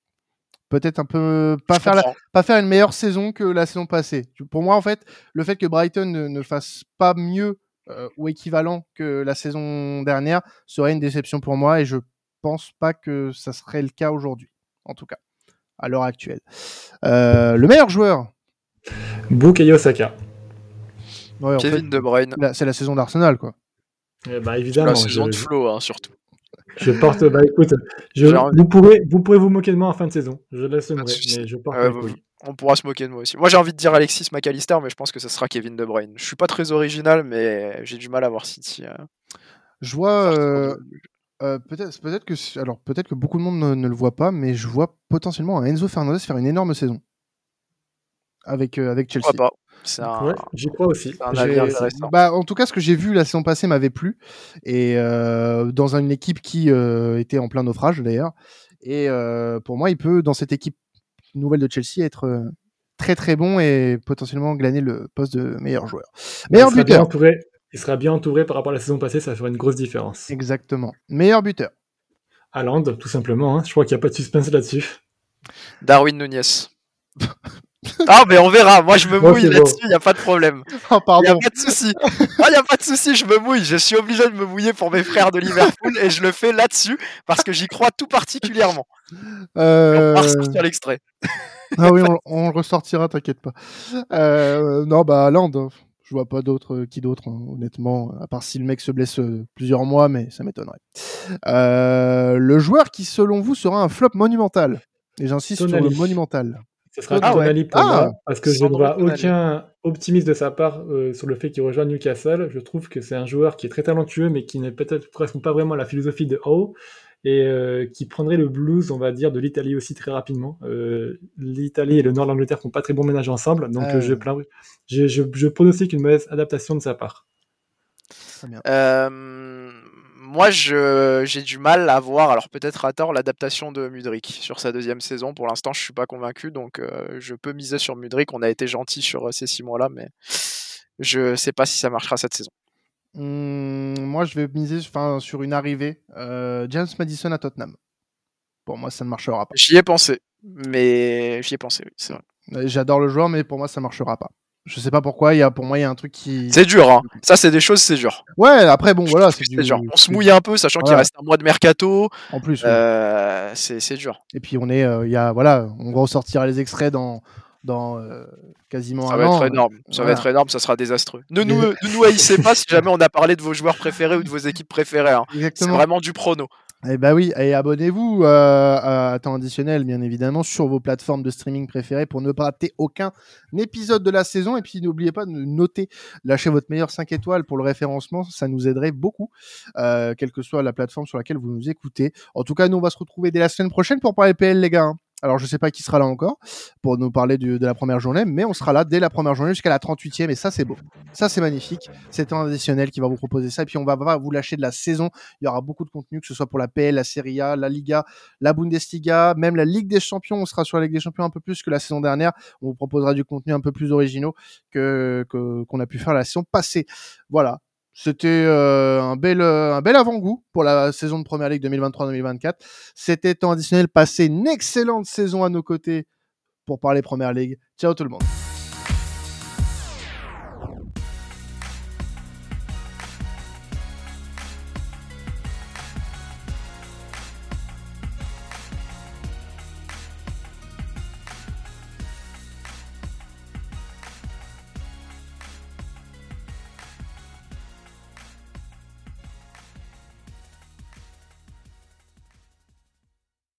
[SPEAKER 1] Peut-être un peu pas
[SPEAKER 3] Je
[SPEAKER 1] faire, la- pas faire une meilleure saison que la saison passée. Pour moi, en fait, le fait que Brighton ne, ne fasse pas mieux euh, ou équivalent que la saison dernière serait une déception pour moi et je pense pas que ça serait le cas aujourd'hui, en tout cas, à l'heure actuelle. Euh, le meilleur joueur
[SPEAKER 2] Bukayo Saka.
[SPEAKER 1] Ouais, en fait,
[SPEAKER 3] Kevin De Bruyne.
[SPEAKER 1] la- c'est la saison d'Arsenal, quoi.
[SPEAKER 2] Eh bah,
[SPEAKER 3] La
[SPEAKER 2] évidemment,
[SPEAKER 3] saison
[SPEAKER 2] je,
[SPEAKER 3] de Flo, hein, surtout.
[SPEAKER 2] je porte. Bah écoute, je, vous, pourrez, vous pourrez vous moquer de moi en fin de saison. Je l'assumerai, mais je porte couilles.
[SPEAKER 3] On pourra se moquer de moi aussi. Moi, j'ai envie de dire Alexis McAllister, mais je pense que ce sera Kevin De Bruyne. Je suis pas très original, mais j'ai du mal à voir City. euh,
[SPEAKER 1] Je vois euh, Euh, peut-être, peut-être que, alors peut-être que beaucoup de monde ne, ne le voit pas, mais je vois potentiellement un Enzo Fernandez faire une énorme saison avec euh, avec Chelsea.
[SPEAKER 3] Pas? C'est un,
[SPEAKER 2] Ouais, j'y crois aussi.
[SPEAKER 3] un
[SPEAKER 1] bah, en tout cas, ce que j'ai vu la saison passée m'avait plu et euh, dans une équipe qui euh, était en plein naufrage d'ailleurs. Et euh, pour moi, il peut dans cette équipe nouvelle de Chelsea être euh, très très bon et potentiellement glaner le poste de meilleur joueur. Meilleur
[SPEAKER 2] il, sera bien
[SPEAKER 1] buteur,
[SPEAKER 2] entouré, il sera bien entouré par rapport à la saison passée, ça ferait une grosse différence.
[SPEAKER 1] exactement. Meilleur buteur.
[SPEAKER 2] Haaland, tout simplement. hein. Je crois qu'il n'y a pas de suspense là-dessus.
[SPEAKER 3] Darwin Nunez. Ah, mais on verra. Moi, je me mouille là-dessus, il n'y a pas de problème.
[SPEAKER 1] Oh
[SPEAKER 3] Il n'y a
[SPEAKER 1] pardon.
[SPEAKER 3] pas de souci. Il n'y a pas de souci, je me mouille. Je suis obligé de me mouiller pour mes frères de Liverpool et je le fais là-dessus parce que j'y crois tout particulièrement. On
[SPEAKER 1] Euh,
[SPEAKER 3] va ressortir l'extrait.
[SPEAKER 1] Ah oui, on, on le ressortira, t'inquiète pas. Euh, non, bah Land, hein. je vois pas d'autre euh, qui d'autre, hein, honnêtement, à part si le mec se blesse euh, plusieurs mois, mais ça m'étonnerait. Euh, le joueur qui, selon vous, sera un flop monumental. Et j'insiste sur le monumental.
[SPEAKER 2] Ce sera
[SPEAKER 3] Ah ouais.
[SPEAKER 2] Tonali pour
[SPEAKER 1] Ah.
[SPEAKER 2] moi, parce que je ne vois
[SPEAKER 3] Tonali.
[SPEAKER 2] aucun optimisme de sa part euh, sur le fait qu'il rejoigne Newcastle. Je trouve que c'est un joueur qui est très talentueux, mais qui n'est peut-être correspond pas vraiment à la philosophie de Howe, et euh, qui prendrait le blues, on va dire, de l'Italie aussi très rapidement. Euh, L'Italie et le nord de l'Angleterre font pas très bon ménage ensemble, donc
[SPEAKER 1] Ah.
[SPEAKER 2] euh, je, plains- je, je, je pronostique une mauvaise adaptation de sa part.
[SPEAKER 3] Moi, j'ai du mal à voir, alors peut-être à tort, l'adaptation de Mudrik sur sa deuxième saison. Pour l'instant, je suis pas convaincu, donc euh, je peux miser sur Mudrik. On a été gentil sur euh, ces six mois-là, mais je sais pas si ça marchera cette saison.
[SPEAKER 1] Hum, moi, je vais miser sur une arrivée. Euh, James Madison à Tottenham. Pour moi, ça ne marchera pas.
[SPEAKER 3] J'y ai pensé, mais j'y ai pensé, oui, c'est vrai.
[SPEAKER 1] J'adore le joueur, mais pour moi, ça marchera pas. Je sais pas pourquoi. Il y a, pour moi, il y a un truc qui.
[SPEAKER 3] C'est dur, hein. Ça, c'est des choses, c'est dur.
[SPEAKER 1] Ouais, après, bon, voilà, c'est du.
[SPEAKER 3] dur. On se mouille un peu, sachant qu'il reste un mois de mercato.
[SPEAKER 1] En plus. ouais.
[SPEAKER 3] Euh, c'est dur.
[SPEAKER 1] Et puis on est, euh, il y a, voilà, on ressortira les extraits dans dans euh, quasiment
[SPEAKER 3] Ça
[SPEAKER 1] un
[SPEAKER 3] va
[SPEAKER 1] an.
[SPEAKER 3] être énorme. Ça va être énorme, ça sera désastreux. Ne nous, ne nous haïssez pas si jamais on a parlé de vos joueurs préférés ou de vos équipes préférées. hein. C'est vraiment du prono.
[SPEAKER 1] Eh bah oui, et abonnez-vous euh, à temps additionnel, bien évidemment, sur vos plateformes de streaming préférées pour ne pas rater aucun épisode de la saison. Et puis n'oubliez pas de noter, lâchez votre meilleur 5 étoiles pour le référencement, ça nous aiderait beaucoup, euh, quelle que soit la plateforme sur laquelle vous nous écoutez. En tout cas, nous on va se retrouver dès la semaine prochaine pour parler PL, les gars. hein. Alors je sais pas qui sera là encore pour nous parler de la première journée, mais on sera là dès la première journée jusqu'à la 38e et ça c'est beau. Ça c'est magnifique. C'est temps additionnel qui va vous proposer ça et puis on va pas vous lâcher de la saison il y aura beaucoup de contenu, que ce soit pour la PL, la Serie A, la Liga, la Bundesliga, même la Ligue des Champions. On sera sur la Ligue des Champions un peu plus que la saison dernière. On vous proposera du contenu un peu plus originaux que- qu'on a pu faire la saison passée. Voilà. C'était euh, un bel euh, un bel avant-goût pour la saison de Première Ligue 2023-2024. C'était temps additionnel. Passez une excellente saison à nos côtés pour parler Première Ligue. Ciao tout le monde.